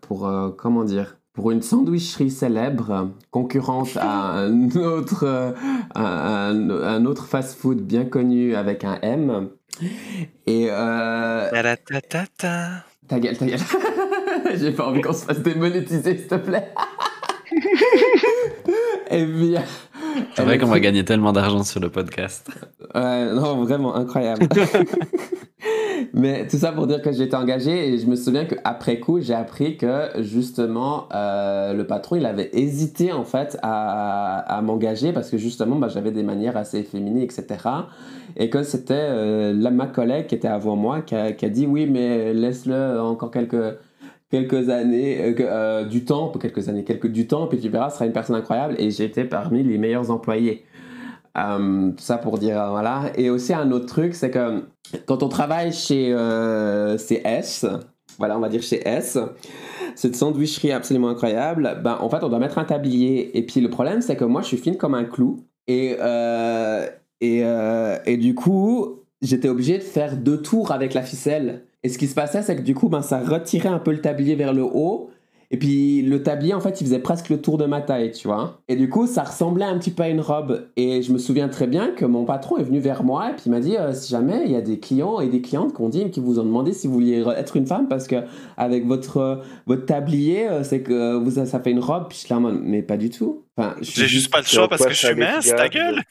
pour. euh, comment dire Pour une sandwicherie célèbre, concurrente à un autre, euh, un, un- un autre fast-food bien connu avec un M. Et. Euh, Ta-da-ta-ta-ta. ta gueule, ta gueule. j'ai pas envie qu'on se fasse démonétiser, s'il te plaît. Et bien. C'est vrai qu'on va gagner tellement d'argent sur le podcast. Ouais, non, vraiment incroyable. Mais tout ça pour dire que été engagé et je me souviens qu'après coup, j'ai appris que justement, euh, le patron, il avait hésité en fait à, à m'engager parce que justement, bah, j'avais des manières assez efféminées, etc. Et que c'était euh, là, ma collègue qui était avant moi qui a, qui a dit oui, mais laisse-le encore quelques quelques années, euh, euh, du temps, quelques années, quelques, du temps, puis tu verras, sera une personne incroyable. Et j'étais parmi les meilleurs employés. Euh, ça pour dire, euh, voilà. Et aussi un autre truc, c'est que quand on travaille chez euh, CS, voilà, on va dire chez S, cette sandwicherie absolument incroyable, ben, en fait, on doit mettre un tablier. Et puis le problème, c'est que moi, je suis fine comme un clou. Et, euh, et, et du coup, j'étais obligé de faire deux tours avec la ficelle. Et ce qui se passait, c'est que du coup, ben, ça retirait un peu le tablier vers le haut. Et puis le tablier, en fait, il faisait presque le tour de ma taille, tu vois. Et du coup, ça ressemblait un petit peu à une robe. Et je me souviens très bien que mon patron est venu vers moi et puis il m'a dit euh, si jamais il y a des clients et des clientes qui ont dit, qui vous ont demandé si vous vouliez être une femme parce que avec votre votre tablier, euh, c'est que vous ça fait une robe. Puis je suis là en mode, mais pas du tout. Enfin, J'ai juste pas le choix parce que je suis mince, ta gueule.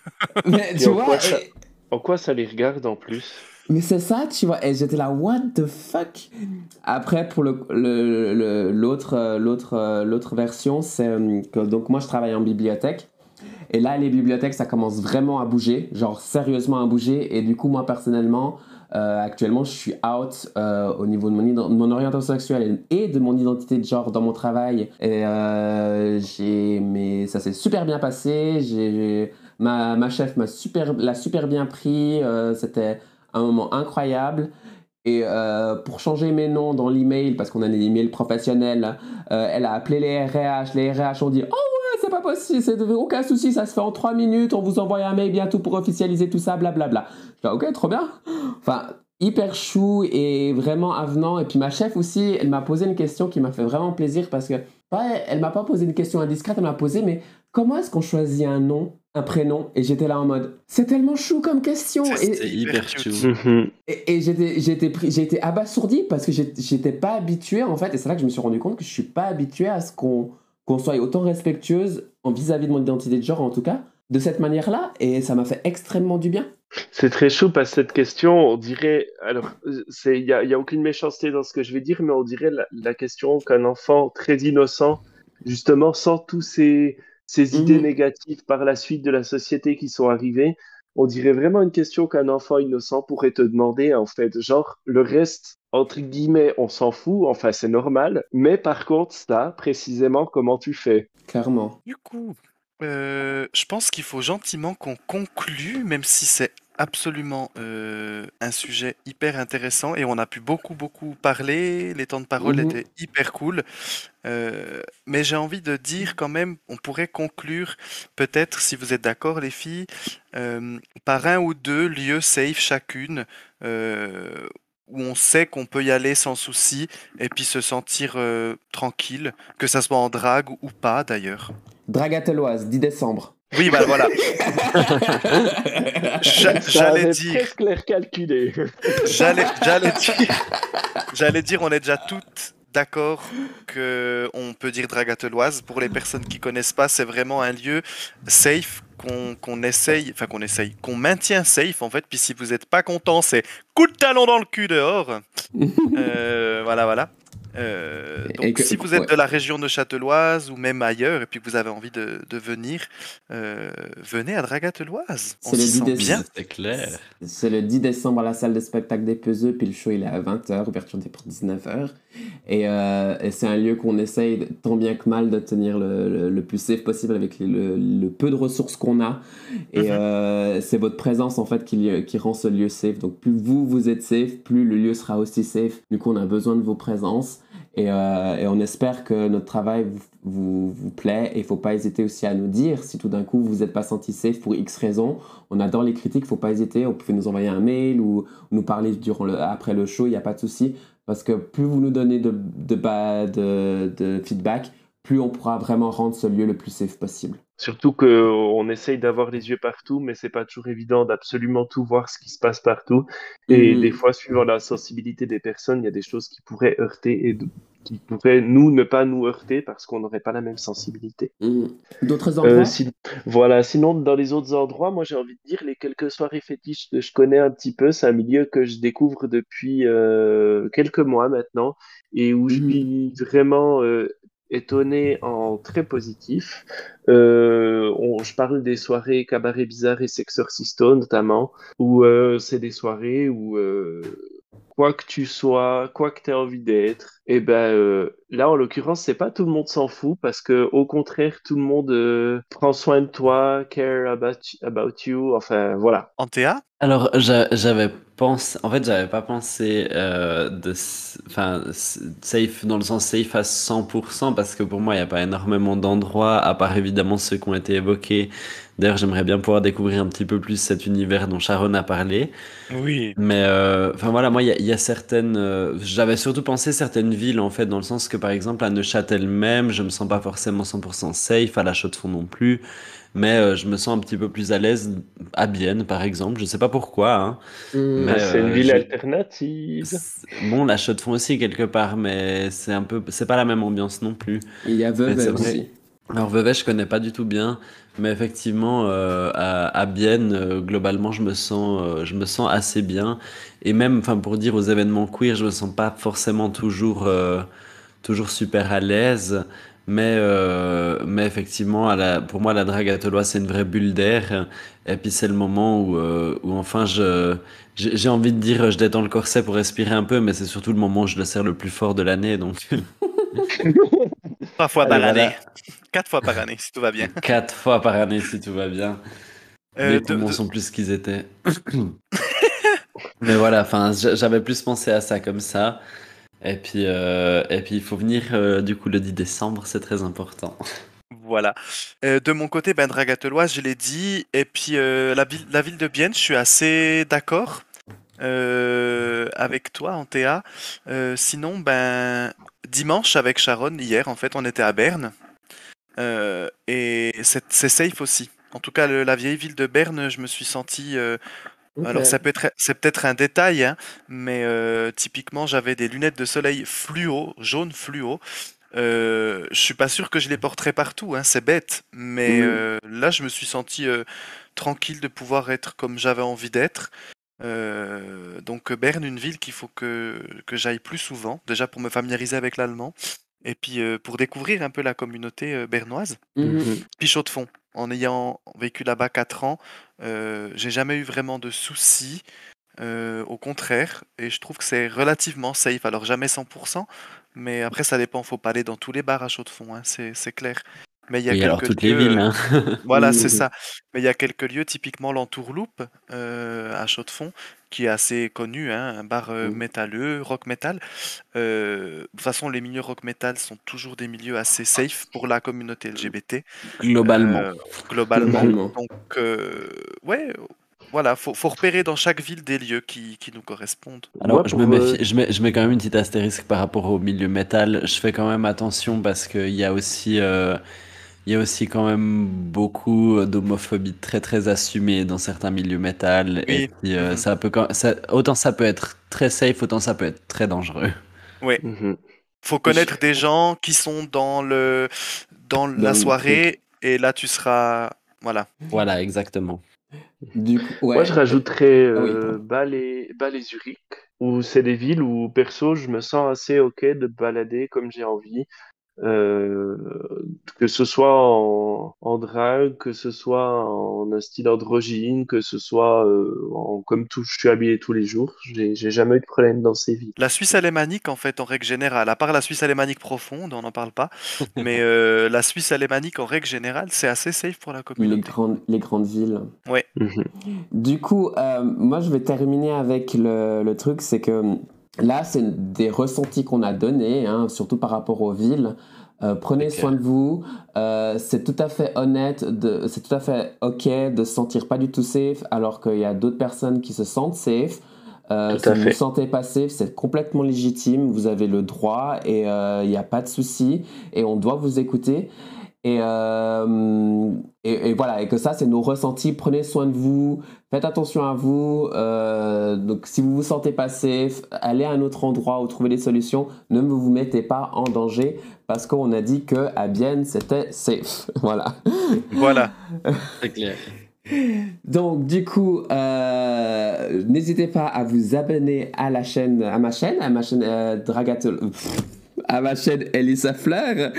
Mais tu en vois. quoi ça- et- En quoi ça les regarde en plus? Mais c'est ça, tu vois. Et j'étais là, what the fuck? Après, pour le, le- le- l'autre, l'autre, l'autre version, c'est euh, que donc moi je travaille en bibliothèque. Et là, les bibliothèques, ça commence vraiment à bouger, genre sérieusement à bouger. Et du coup, moi personnellement, euh, actuellement, je suis out euh, au niveau de mon, de mon orientation sexuelle et de mon identité de genre dans mon travail. Et mais ça s'est super bien passé. Ma, ma chef m'a super, l'a super bien pris. c'était un moment incroyable. Et euh, pour changer mes noms dans l'email, parce qu'on a des emails professionnels, euh, elle a appelé les RH. Les RH ont dit Oh ouais, c'est pas possible, c'est aucun souci, ça se fait en 3 minutes, on vous envoie un mail bientôt pour officialiser tout ça, blablabla. Je dis Ok, trop bien. Enfin, hyper chou et vraiment avenant. Et puis ma chef aussi, elle m'a posé une question qui m'a fait vraiment plaisir parce que, ouais, elle m'a pas posé une question indiscrète, elle m'a posé Mais comment est-ce qu'on choisit un nom un prénom et j'étais là en mode c'est tellement chou comme question C'est hyper cute. chou. Mhm. et, et j'étais, abasourdi parce que j'étais pas habitué en fait, et c'est là que je me suis rendu compte que je suis pas habitué à ce qu'on, qu'on soit autant respectueuse en vis-à-vis de mon identité de genre en tout cas, de cette manière-là, et ça m'a fait extrêmement du bien. C'est très chaud parce que cette question, on dirait, alors, c'est, il y a, y a aucune méchanceté dans ce que je vais dire, mais on dirait la, la question qu'un enfant très innocent, justement, sans tous ces, ces idées Mhm. négatives par la suite de la société qui sont arrivées, on dirait vraiment une question qu'un enfant innocent pourrait te demander, en fait. Genre, le reste, entre guillemets, on s'en fout, enfin, c'est normal, mais par contre, ça, précisément, comment tu fais? Clairement. Du coup, euh, je pense qu'il faut gentiment qu'on conclue, même si c'est absolument euh, un sujet hyper intéressant et on a pu beaucoup, beaucoup parler. Les temps de parole Mhm. étaient hyper cool. Euh, mais j'ai envie de dire quand même, on pourrait conclure, peut-être, si vous êtes d'accord, les filles, euh, par un ou deux lieux safe chacune. où on sait qu'on peut y aller sans souci et puis se sentir tranquille, que ça soit en drague ou pas d'ailleurs. Dragateloise, 10 décembre. Oui, bah voilà. J'allais dire, j'allais, dire, j'allais dire, on est déjà toutes d'accord que on peut dire Dragateloise. Pour les personnes qui connaissent pas, c'est vraiment un lieu safe qu'on qu'on essaye, enfin qu'on essaye, qu'on maintient safe en fait. Puis si vous n'êtes pas content, c'est coup de talon dans le cul dehors. Euh, voilà, voilà. Euh, donc, que- si vous êtes ouais. de la région de Châteloise ou même ailleurs et puis que vous avez envie de, de venir, euh, venez à Dragateloise. On C'est le s'y 10 sent décembre. bien. C'est clair. C'est le 10 décembre à la salle de spectacle des Peseux, puis le show il est à 20h, ouverture des pour 19h. Et, euh, et c'est un lieu qu'on essaye tant bien que mal de tenir le, le- le plus safe possible avec les- le, le peu de ressources qu'on a. Et Mhm. euh, c'est votre présence en fait qui, qui rend ce lieu safe. Donc plus vous vous êtes safe, plus le lieu sera aussi safe. Du coup on a besoin de vos présences. Et, euh, et on espère que notre travail vous, vous, vous plaît. Et il faut pas hésiter aussi à nous dire si tout d'un coup vous n'êtes pas senti safe pour X raisons. On adore les critiques, faut pas hésiter. Vous pouvez nous envoyer un mail ou nous parler durant le, après le show, il n'y a pas de souci. Parce que plus vous nous donnez de, de, de feedback, plus on pourra vraiment rendre ce lieu le plus safe possible. Surtout qu'on essaye d'avoir les yeux partout, mais c'est pas toujours évident d'absolument tout voir ce qui se passe partout. Et Mhm. des fois, suivant la sensibilité des personnes, il y a des choses qui pourraient heurter et qui pourraient, nous, ne pas nous heurter parce qu'on n'aurait pas la même sensibilité. Mhm. D'autres Euh, endroits? si- Voilà, sinon, dans les autres endroits, moi, j'ai envie de dire, les quelques soirées fétiches que je connais un petit peu, c'est un milieu que je découvre depuis euh, quelques mois maintenant et où je Mhm. suis vraiment euh, étonné en très positif. Euh, on- je parle des soirées cabaret bizarre et sexorcisto notamment, où euh, c'est des soirées où euh, quoi que tu sois, quoi que tu aies envie d'être, et ben euh, là en l'occurrence c'est pas tout le monde s'en fout parce que au contraire tout le monde euh, prend soin de toi, care about, about you, enfin voilà. Antea Alors, j'a- j'avais pensé, en fait, j'avais pas pensé euh, de, enfin, safe dans le sens safe à 100% parce que pour moi, il n'y a pas énormément d'endroits, à part évidemment ceux qui ont été évoqués. D'ailleurs, j'aimerais bien pouvoir découvrir un petit peu plus cet univers dont Sharon a parlé. Oui. Mais, euh, enfin voilà, moi, il y, a- il y a certaines, euh, j'avais surtout pensé certaines villes, en fait, dans le sens que, par exemple, à Neuchâtel même, je me sens pas forcément 100% safe, à La Chaux-de-Fonds non plus. Mais euh, je me sens un petit peu plus à l'aise à Bienne, par exemple. Je sais pas pourquoi, hein. Mhm. Mais, c'est une euh, ville alternative. C'est- Bon, la chaux de fond aussi quelque part, mais c'est un peu, c'est pas la même ambiance non plus. Il y a Vevey aussi. Alors Vevey, je connais pas du tout bien, mais effectivement, euh, à, à Bienne, euh, globalement, je me sens, euh, je me sens assez bien. Et même, enfin, pour dire aux événements queer, je me sens pas forcément toujours, euh, toujours super à l'aise. Mais, euh, mais effectivement, à la, pour moi, la drague à Tolois, c'est une vraie bulle d'air. Et puis, c'est le moment où, euh, où enfin, je, j'ai envie de dire, je détends le corset pour respirer un peu, mais c'est surtout le moment où je le serre le plus fort de l'année. Donc, Trois fois Allez, par voilà. année. Quatre fois par année, si tout va bien. quatre fois par année, si tout va bien. Euh, Les de- de- sont plus ce qu'ils étaient. Mais voilà, enfin, j'avais plus pensé à ça comme ça. Et puis, euh, et puis il faut venir euh, du coup le 10 décembre, c'est très important. Voilà. Euh, de mon côté, ben, Dragateloise, je l'ai dit. Et puis, la, ville, la ville de Bienne, je suis assez d'accord avec toi, Antea. Sinon, ben, dimanche, avec Sharon, hier, en fait, on était à Berne. Et c'est safe aussi. En tout cas, la vieille ville de Berne, je me suis senti. Alors, ça peut être, c'est peut-être un détail, hein, mais euh, typiquement, j'avais des lunettes de soleil fluo, jaune fluo. Euh, je suis pas sûr que je les porterai partout, hein, c'est bête, mais euh, là, je me suis senti euh, tranquille de pouvoir être comme j'avais envie d'être. Euh, donc Berne, une ville qu'il faut que, que j'aille plus souvent, déjà pour me familiariser avec l'allemand, et puis euh, pour découvrir un peu la communauté euh, bernoise. Mhm. Puis chaud de fond. En ayant vécu là-bas 4 ans, euh, j'ai jamais eu vraiment de soucis. euh, au contraire, et je trouve que c'est relativement safe. Alors jamais 100%, mais après ça dépend. Faut pas aller dans tous les bars à chaud de fond, hein, c'est c'est clair. Mais il y a Oui, quelques alors toutes les lieux, villes. euh, Hein. voilà, c'est ça. Mais il y a quelques lieux, typiquement l'Entourloupe euh, à Chaux-de-Fonds, qui est assez connu, hein, un bar euh, Mhm. métalleux, rock metal. Euh, de toute façon, les milieux rock metal sont toujours des milieux assez safe pour la communauté LGBT, Globalement. euh, globalement. Globalement. Donc, euh, ouais, voilà, faut, faut repérer dans chaque ville des lieux qui, qui nous correspondent. Alors, je, me euh, méfie, je, mets, je mets quand même une petite astérisque par rapport au milieu métal. Je fais quand même attention parce qu'il y a aussi, euh, il y a aussi quand même beaucoup d'homophobie très très assumée dans certains milieux métal. Et Oui. puis, euh, Mhm. ça peut quand, ça, autant ça peut être très safe, autant ça peut être très dangereux. Mhm. Faut connaître des gens qui sont dans le dans Dans la soirée et là tu seras voilà. Voilà, exactement. Du coup, ouais. Moi, je rajouterais Ah oui, euh, pardon. Bâle et, Bâle et Zurich, où c'est des villes où, perso, je me sens assez OK de balader comme j'ai envie. Euh, que ce soit en, en drague, que ce soit en un style androgyne, que ce soit euh, en, comme tout, je suis habillé tous les jours. J'ai jamais eu de problème dans ces villes. La Suisse alémanique, en fait, en règle générale, à part la Suisse alémanique profonde, on n'en parle pas, mais euh, la Suisse alémanique, en règle générale, c'est assez safe pour la Les communauté. grandes, les grandes villes. Mhm. Du coup, euh, moi, je vais terminer avec le, le truc, c'est que là, c'est des ressentis qu'on a donnés, hein, surtout par rapport aux villes. Euh, prenez soin de vous. Euh, c'est tout à fait honnête, c'est tout à fait ok de se sentir pas du tout safe, alors qu'il y a d'autres personnes qui se sentent safe. Euh, si vous vous sentez pas safe, c'est complètement légitime. Vous avez le droit et il n'y a pas de souci. Et on doit vous écouter. Et, euh, et, et voilà, et que ça, c'est nos ressentis. Prenez soin de vous, faites attention à vous. euh, donc, si vous vous sentez pas safe, allez à un autre endroit ou trouvez des solutions. Ne vous mettez pas en danger parce qu'on a dit que à Bienne, c'était safe. voilà. Voilà. C'est clair. Donc, du coup, euh, n'hésitez pas à vous abonner à la chaîne, à ma chaîne, à ma chaîne euh, Dragato- pff, à ma chaîne Elisa Fleur,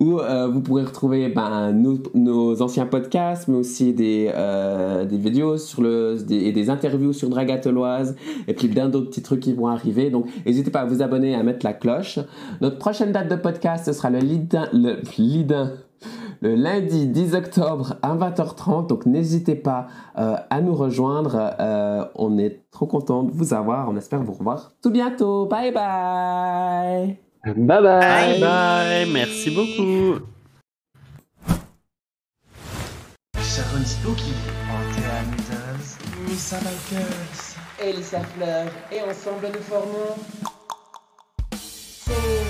où euh, vous pourrez retrouver ben, nos, anciens podcasts, mais aussi des, euh, vidéos sur le, et des interviews sur Dragatoloise, et puis plein d'autres petits trucs qui vont arriver. Donc, n'hésitez pas à vous abonner et à mettre la cloche. Notre prochaine date de podcast, ce sera le Lidin, le lundi 10 octobre à 20h30. Donc n'hésitez pas euh, à nous rejoindre. On est trop content de vous avoir. On espère vous revoir tout bientôt. Bye bye. Bye bye. Bye bye. Merci beaucoup. Sharon Spooky, Antea Needles, Missa Michaels, Elisa Fleur, et ensemble nous formons. C'est.